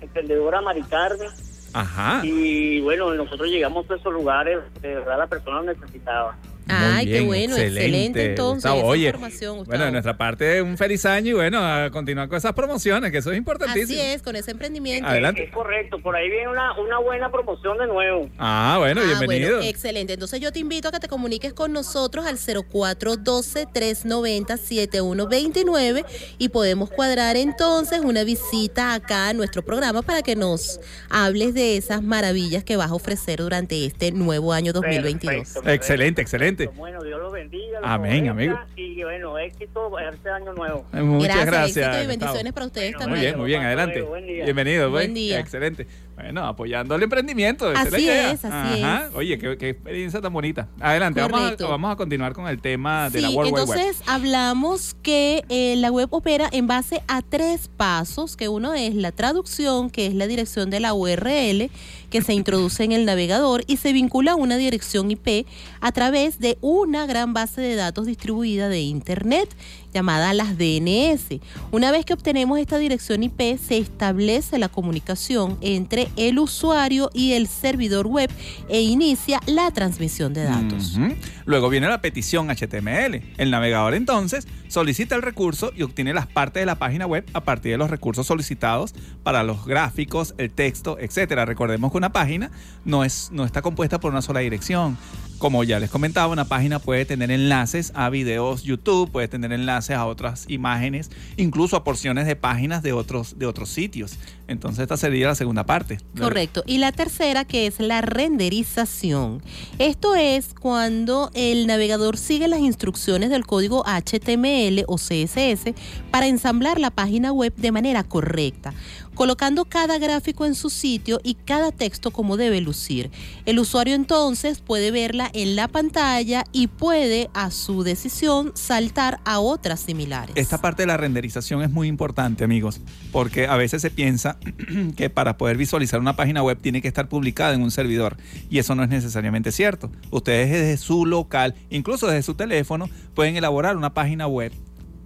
emprendedora Mari Carmen. Ajá. Y bueno, nosotros llegamos a esos lugares, de verdad la persona lo necesitaba. Ay, qué bueno, excelente, entonces. Gustavo. Oye, información, Gustavo. bueno, de nuestra parte, un feliz año y bueno, a continuar con esas promociones, que eso es importantísimo. Así es, con ese emprendimiento. Adelante. Es correcto, por ahí viene una, una buena promoción de nuevo. Ah, bueno, Ah, bienvenido. bueno, excelente. Entonces yo te invito a que te comuniques con nosotros al 0412-390-7129 y podemos cuadrar entonces una visita acá a nuestro programa para que nos hables de esas maravillas que vas a ofrecer durante este nuevo año 2022. excelente, excelente. Bueno, Dios los bendiga. los Amén, amigo. Y bueno, éxito este año nuevo. Eh, Muchas gracias. éxito y Gustavo. bendiciones para ustedes también. Muy bien, muy bien, adelante. Buen día. Bienvenido, Buen pues. día. Excelente. Bueno, apoyando el emprendimiento. Así idea. es, así Ajá. es. Oye, qué, qué experiencia tan bonita. Adelante, vamos a, vamos a continuar con el tema de la World Wide Web. entonces hablamos que eh, la web opera en base a tres pasos, que uno es la traducción, que es la dirección de la URL que se introduce en el navegador y se vincula a una dirección IP a través de una gran base de datos distribuida de Internet llamada las DNS. Una vez que obtenemos esta dirección IP, se establece la comunicación entre el usuario y el servidor web e inicia la transmisión de datos. Luego viene la petición HTML. El navegador entonces solicita el recurso y obtiene las partes de la página web a partir de los recursos solicitados para los gráficos, el texto, etcétera. Recordemos que una página no, es, no está compuesta por una sola dirección. Como ya les comentaba, una página puede tener enlaces a videos YouTube, puede tener enlaces a otras imágenes, incluso a porciones de páginas de otros, de otros sitios. Entonces esta sería la segunda parte. Correcto. Y la tercera que es la renderización. Esto es cuando el navegador sigue las instrucciones del código HTML o CSS para ensamblar la página web de manera correcta, colocando cada gráfico en su sitio y cada texto como debe lucir. El usuario entonces puede verla en la pantalla y puede a su decisión saltar a otras similares. Esta parte de la renderización es muy importante, amigos, porque a veces se piensa que para poder visualizar una página web tiene que estar publicada en un servidor y eso no es necesariamente cierto. Ustedes desde su local, incluso desde su teléfono, pueden elaborar una página web,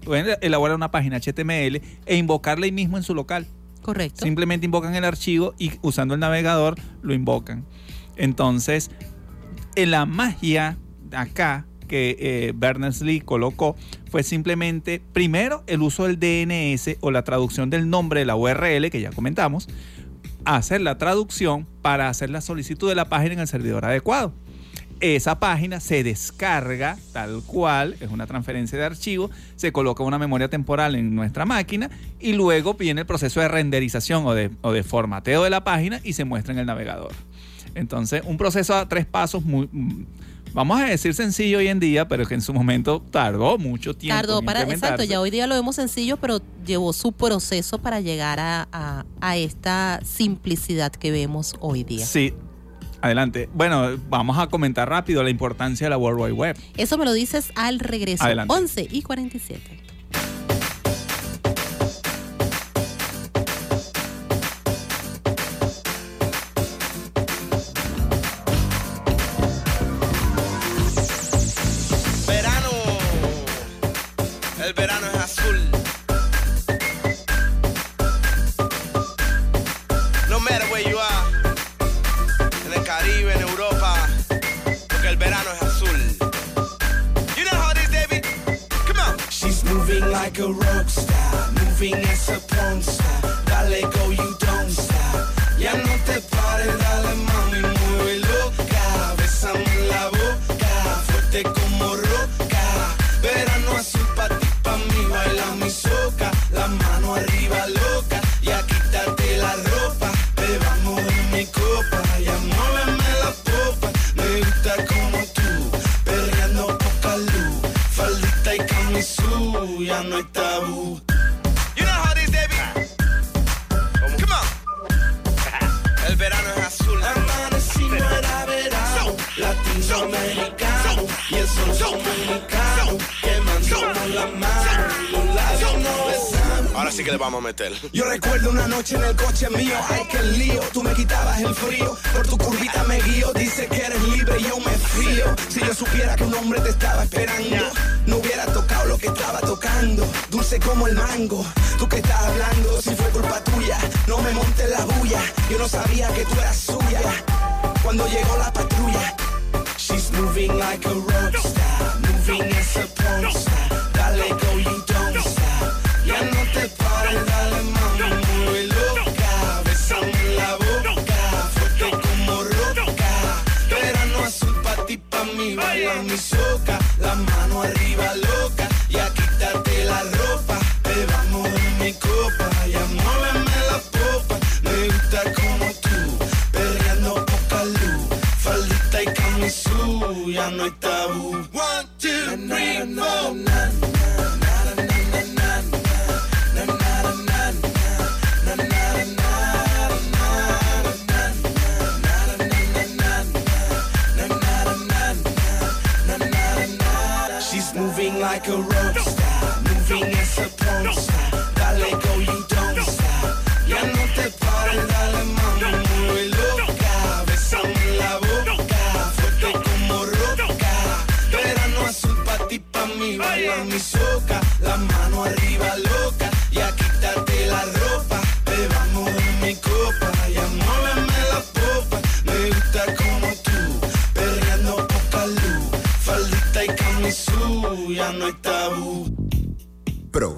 pueden elaborar una página HTML e invocarla ahí mismo en su local. Correcto. Simplemente invocan el archivo y usando el navegador lo invocan. Entonces, en la magia acá que eh, Berners-Lee colocó fue simplemente, primero, el uso del DNS o la traducción del nombre de la URL, que ya comentamos, hacer la traducción para hacer la solicitud de la página en el servidor adecuado. Esa página se descarga tal cual, es una transferencia de archivo, se coloca una memoria temporal en nuestra máquina y luego viene el proceso de renderización o de, o de formateo de la página y se muestra en el navegador. Entonces, un proceso a tres pasos muy... mm, Vamos a decir sencillo hoy en día, pero que en su momento tardó mucho tiempo. Tardó para, exacto, ya hoy día lo vemos sencillo, pero llevó su proceso para llegar a, a- a esta simplicidad que vemos hoy día. Sí, adelante. Bueno, vamos a comentar rápido la importancia de la World Wide Web. Eso me lo dices al regreso. Adelante. 11 y 47. Vamos a meter. Yo recuerdo una noche en el coche mío, ay que lío, tú me quitabas el frío, por tu curvita me guío, dice que eres libre, yo me frío. Si yo supiera que un hombre te estaba esperando, no hubiera tocado lo que estaba tocando, dulce como el mango, tú que estás hablando, si fue culpa tuya, no me montes la bulla, yo no sabía que tú eras suya. Cuando llegó la patrulla, she's moving like a rock star, moving as a porn no hay tabú. One, two, three, four.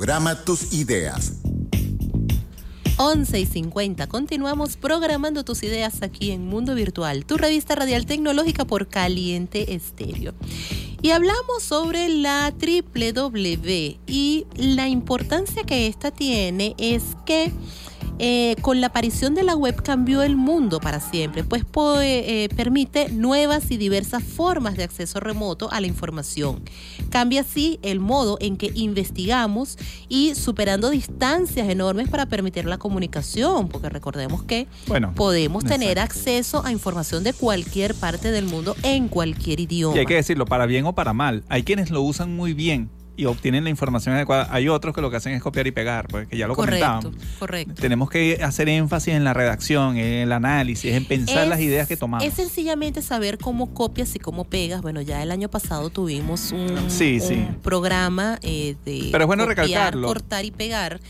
Programa tus ideas. 11 y 50. Continuamos programando tus ideas aquí en Mundo Virtual, tu revista radial tecnológica por Caliente Estéreo. Y hablamos sobre la triple W y la importancia que esta tiene es que eh, con la aparición de la web cambió el mundo para siempre, pues po- eh, permite nuevas y diversas formas de acceso remoto a la información. Cambia así el modo en que investigamos y superando distancias enormes para permitir la comunicación, porque recordemos que Bueno, podemos tener acceso a información de cualquier parte del mundo en cualquier idioma. Y hay que decirlo, para bien o para mal. Hay quienes lo usan muy bien y obtienen la información adecuada. Hay otros que lo que hacen es copiar y pegar, pues que ya lo correcto, comentábamos. correcto. Tenemos que hacer énfasis en la redacción, en el análisis, en pensar Es- las ideas que tomamos. Es sencillamente saber cómo copias y cómo pegas. Bueno, ya el año pasado tuvimos un, Sí, un sí. programa eh, de Pero es bueno copiar, recalcarlo. cortar y pegar.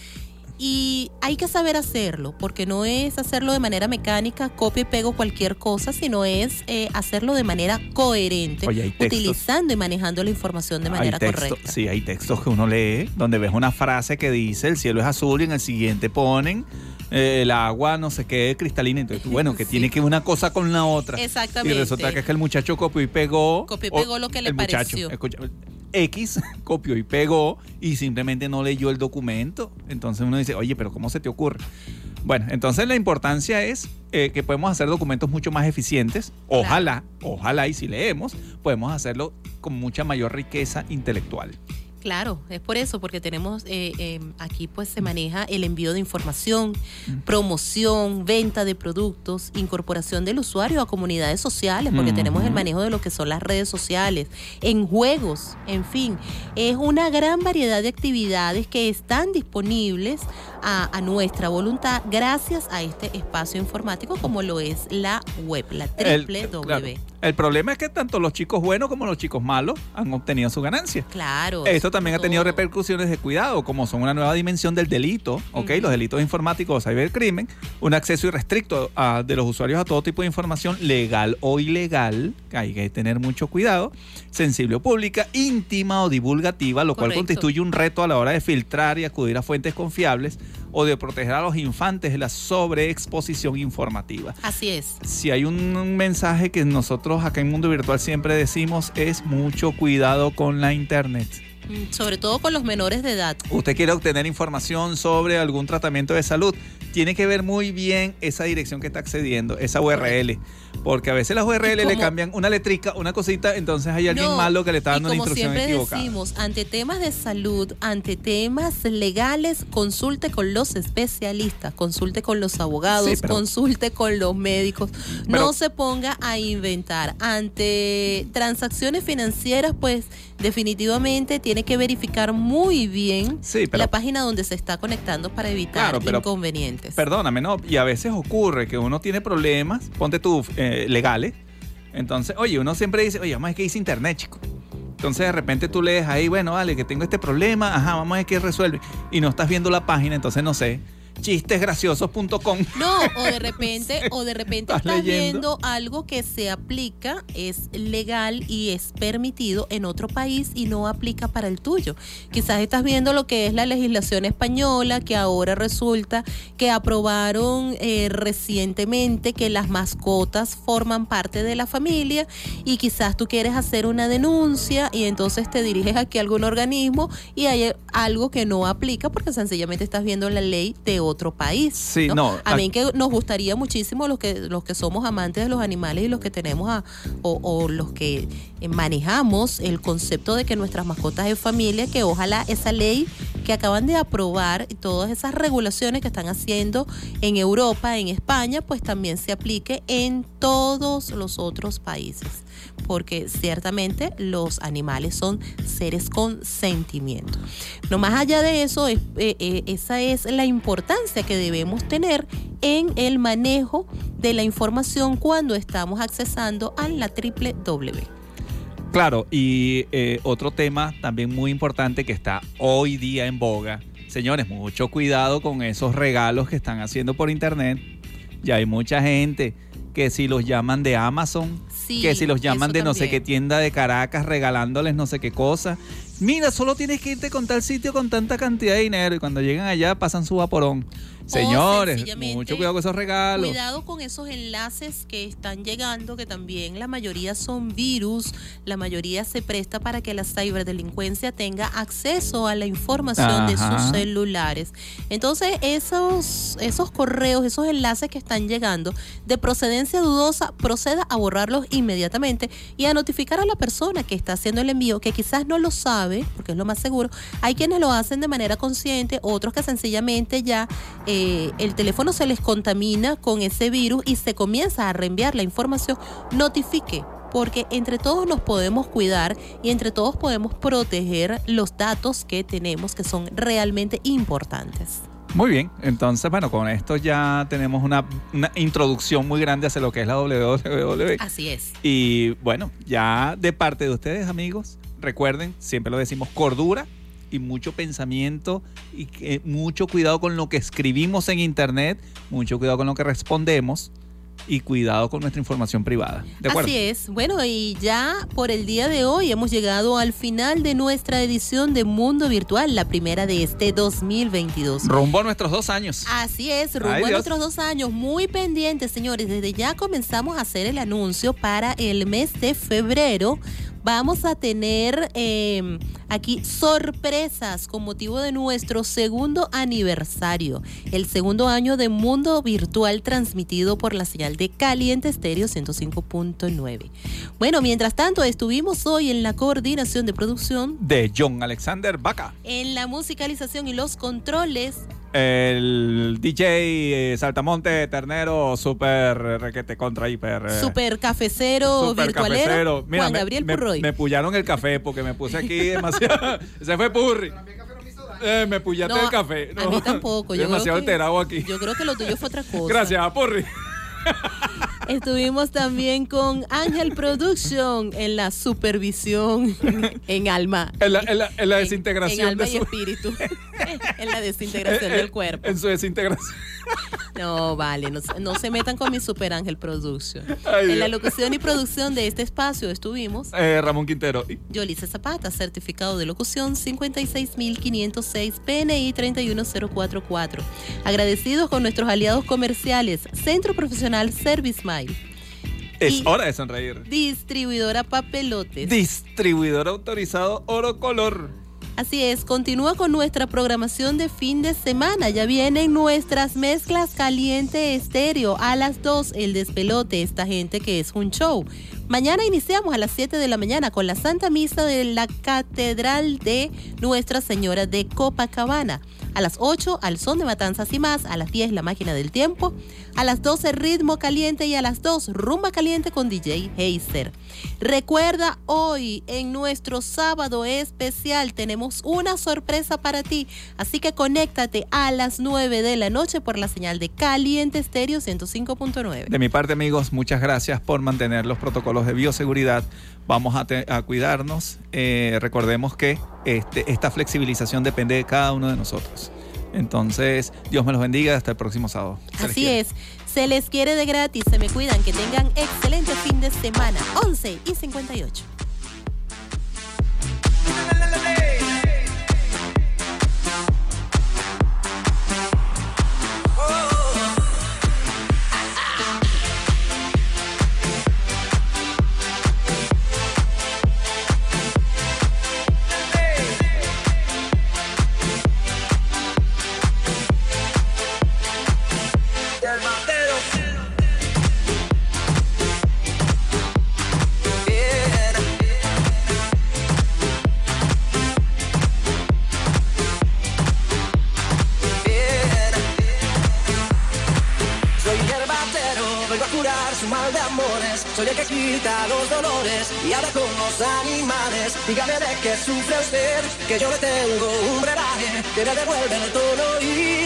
Y hay que saber hacerlo, porque no es hacerlo de manera mecánica, copio y pego cualquier cosa, sino es eh, hacerlo de manera coherente, Oye, utilizando y manejando la información de manera hay texto- correcta. Sí, hay textos que uno lee donde ves una frase que dice el cielo es azul y en el siguiente ponen eh, el agua no sé qué cristalina. Entonces, bueno, que tiene que una cosa con la otra. Exactamente. Y resulta que es que el muchacho copió y pegó. Copió y pegó lo que le el muchacho, pareció. escucha, X copió y pegó y simplemente no leyó el documento. Entonces uno dice, oye, pero ¿cómo se te ocurre? Bueno, entonces la importancia es eh, que podemos hacer documentos mucho más eficientes. Ojalá, ojalá, y si leemos, podemos hacerlo con mucha mayor riqueza intelectual. Claro, es por eso, porque tenemos eh, eh, aquí pues se maneja el envío de información, promoción, venta de productos, incorporación del usuario a comunidades sociales, porque tenemos el manejo de lo que son las redes sociales, en juegos, en fin, es una gran variedad de actividades que están disponibles a, a nuestra voluntad gracias a este espacio informático como lo es la web, la El- triple claro. El problema es que tanto los chicos buenos como los chicos malos han obtenido su ganancia. Claro. Esto también ha tenido repercusiones de cuidado, como son una nueva dimensión del delito, ¿ok? Los delitos informáticos o cibercrimen, un acceso irrestricto a- de los usuarios a todo tipo de información legal o ilegal, que hay que tener mucho cuidado, sensible o pública, íntima o divulgativa, lo cual constituye un reto a la hora de filtrar y acudir a fuentes confiables o de proteger a los infantes de la sobreexposición informativa Así es. si hay un mensaje que nosotros acá en Mundo Virtual siempre decimos es mucho cuidado con la internet. Mm, Sobre todo con los menores de edad. Usted quiere obtener información sobre algún tratamiento de salud, tiene que ver muy bien esa dirección que está accediendo, esa URL, porque a veces las URL le cambian una letrica, una cosita, entonces hay alguien No, malo que le está dando una como instrucción siempre equivocada. decimos, ante temas de salud, ante temas legales, consulte con los especialistas, consulte con los abogados, Sí, pero- consulte con los médicos. Pero- no se ponga a inventar. Ante transacciones financieras, pues definitivamente tiene que verificar muy bien Sí, pero- la página donde se está conectando para evitar Claro, inconvenientes. Perdóname, ¿no? Y a veces ocurre que uno tiene problemas, ponte tú, eh, legales. Entonces, oye, uno siempre dice, oye, vamos a ver qué dice internet, chico. Entonces de repente tú lees ahí, bueno, vale, que tengo este problema, ajá, vamos a ver qué resuelve. Y no estás viendo la página, entonces no sé, chistesgraciosos.com. No, o de repente, o de repente Estás estás leyendo. viendo algo que se aplica, es legal y es permitido en otro país y no aplica para el tuyo. Quizás estás viendo lo que es la legislación española, que ahora resulta que aprobaron eh, recientemente que las mascotas forman parte de la familia y quizás tú quieres hacer una denuncia y entonces te diriges aquí a algún organismo y hay algo que no aplica porque sencillamente estás viendo la ley de otro país. Sí, no, A mí que nos gustaría muchísimo los que los que somos amantes de los animales y los que tenemos a, o, o los que eh, manejamos el concepto de que nuestras mascotas es familia, que ojalá esa ley que acaban de aprobar y todas esas regulaciones que están haciendo en Europa, en España, pues también se aplique en todos los otros países. Porque ciertamente los animales son seres con sentimiento. No más allá de eso, es- eh, eh, esa es la importancia que debemos tener en el manejo de la información cuando estamos accesando a la triple W. Claro, y eh, otro tema también muy importante que está hoy día en boga. Señores, mucho cuidado con esos regalos que están haciendo por internet. Ya hay mucha gente que si los llaman de Amazon, Sí, que si los llaman de no sé qué tienda de Caracas regalándoles no sé qué cosa. Mira, solo tienes que irte con tal sitio con tanta cantidad de dinero y cuando llegan allá pasan su vaporón. Señores, mucho cuidado con esos regalos. Cuidado con esos enlaces que están llegando, que también la mayoría son virus, la mayoría se presta para que la ciberdelincuencia tenga acceso a la información de sus celulares. Entonces, esos, esos correos, esos enlaces que están llegando de procedencia dudosa, proceda a borrarlos inmediatamente y a notificar a la persona que está haciendo el envío, que quizás no lo sabe, porque es lo más seguro. Hay quienes lo hacen de manera consciente, otros que sencillamente ya eh, el teléfono se les contamina con ese virus y se comienza a reenviar la información, notifique. Porque entre todos nos podemos cuidar y entre todos podemos proteger los datos que tenemos que son realmente importantes. Muy bien, entonces bueno, con esto ya tenemos una, una introducción muy grande hacia lo que es la WWE. Así es. Y bueno, ya de parte de ustedes amigos, recuerden, siempre lo decimos, cordura, y mucho pensamiento y que- mucho cuidado con lo que escribimos en internet, mucho cuidado con lo que respondemos y cuidado con nuestra información privada. ¿De acuerdo? Así es. Bueno, y ya por el día de hoy hemos llegado al final de nuestra edición de Mundo Virtual, la primera de este 2022. Rumbo a nuestros dos años. Así es, rumbo Ay, a nuestros dos años. Muy pendientes, señores. Desde ya comenzamos a hacer el anuncio para el mes de febrero. Vamos a tener eh, aquí sorpresas con motivo de nuestro segundo aniversario, el segundo año de Mundo Virtual transmitido por la señal de Caliente Estéreo 105.9. Bueno, mientras tanto, estuvimos hoy en la coordinación de producción, De John Alexander Vaca. en la musicalización y los controles El DJ eh, Saltamonte Ternero, super requete contra hiper. eh, Super cafecero super virtualero cafecero. Mira, Juan me- Gabriel me, Purroy. Me pullaron el café porque me puse aquí demasiado. Se fue Purri. Eh, me pullaste No, el café. a mí tampoco, yo demasiado que- alterado aquí. Yo creo que lo tuyo fue otra cosa. Gracias, Purri. Estuvimos también con Ángel Production en la supervisión en alma. En la, en la- en la desintegración En alma de y su- espíritu. en la desintegración del cuerpo. En su desintegración. No, vale, no, se- no se metan con mi Super Ángel Production. Ay, en la locución y producción de este espacio estuvimos Eh, Ramón Quintero. Y- Yolice Zapata, certificado de locución 56506, PNI 31044. Agradecidos con nuestros aliados comerciales, Centro Profesional Service Es hora de sonreír. Distribuidora Papelotes. Distribuidor autorizado Oro Color. Así es, continúa con nuestra programación de fin de semana. Ya vienen nuestras mezclas caliente estéreo a las 2, el despelote, esta gente que es un show. Mañana iniciamos a las 7 de la mañana con la Santa Misa de la Catedral de Nuestra Señora de Copacabana. A las 8, al son de matanzas y más. A las 10, la máquina del tiempo. A las 12, ritmo caliente. Y a las 2, rumba caliente con DJ Heiser. Recuerda, hoy en nuestro sábado especial tenemos una sorpresa para ti. Así que conéctate a las 9 de la noche por la señal de Caliente Estéreo 105.9. De mi parte, amigos, muchas gracias por mantener los protocolos de bioseguridad. Vamos a, cuidarnos. Eh, recordemos que este, esta flexibilización depende de cada uno de nosotros. Entonces, Dios me los bendiga. Hasta el próximo sábado. Así es, se les quiere de gratis, se me cuidan, que tengan excelente fin de semana. 11 y 58. Dígame de qué sufre usted, que yo le tengo un brebaje. Que me devuelve el tono y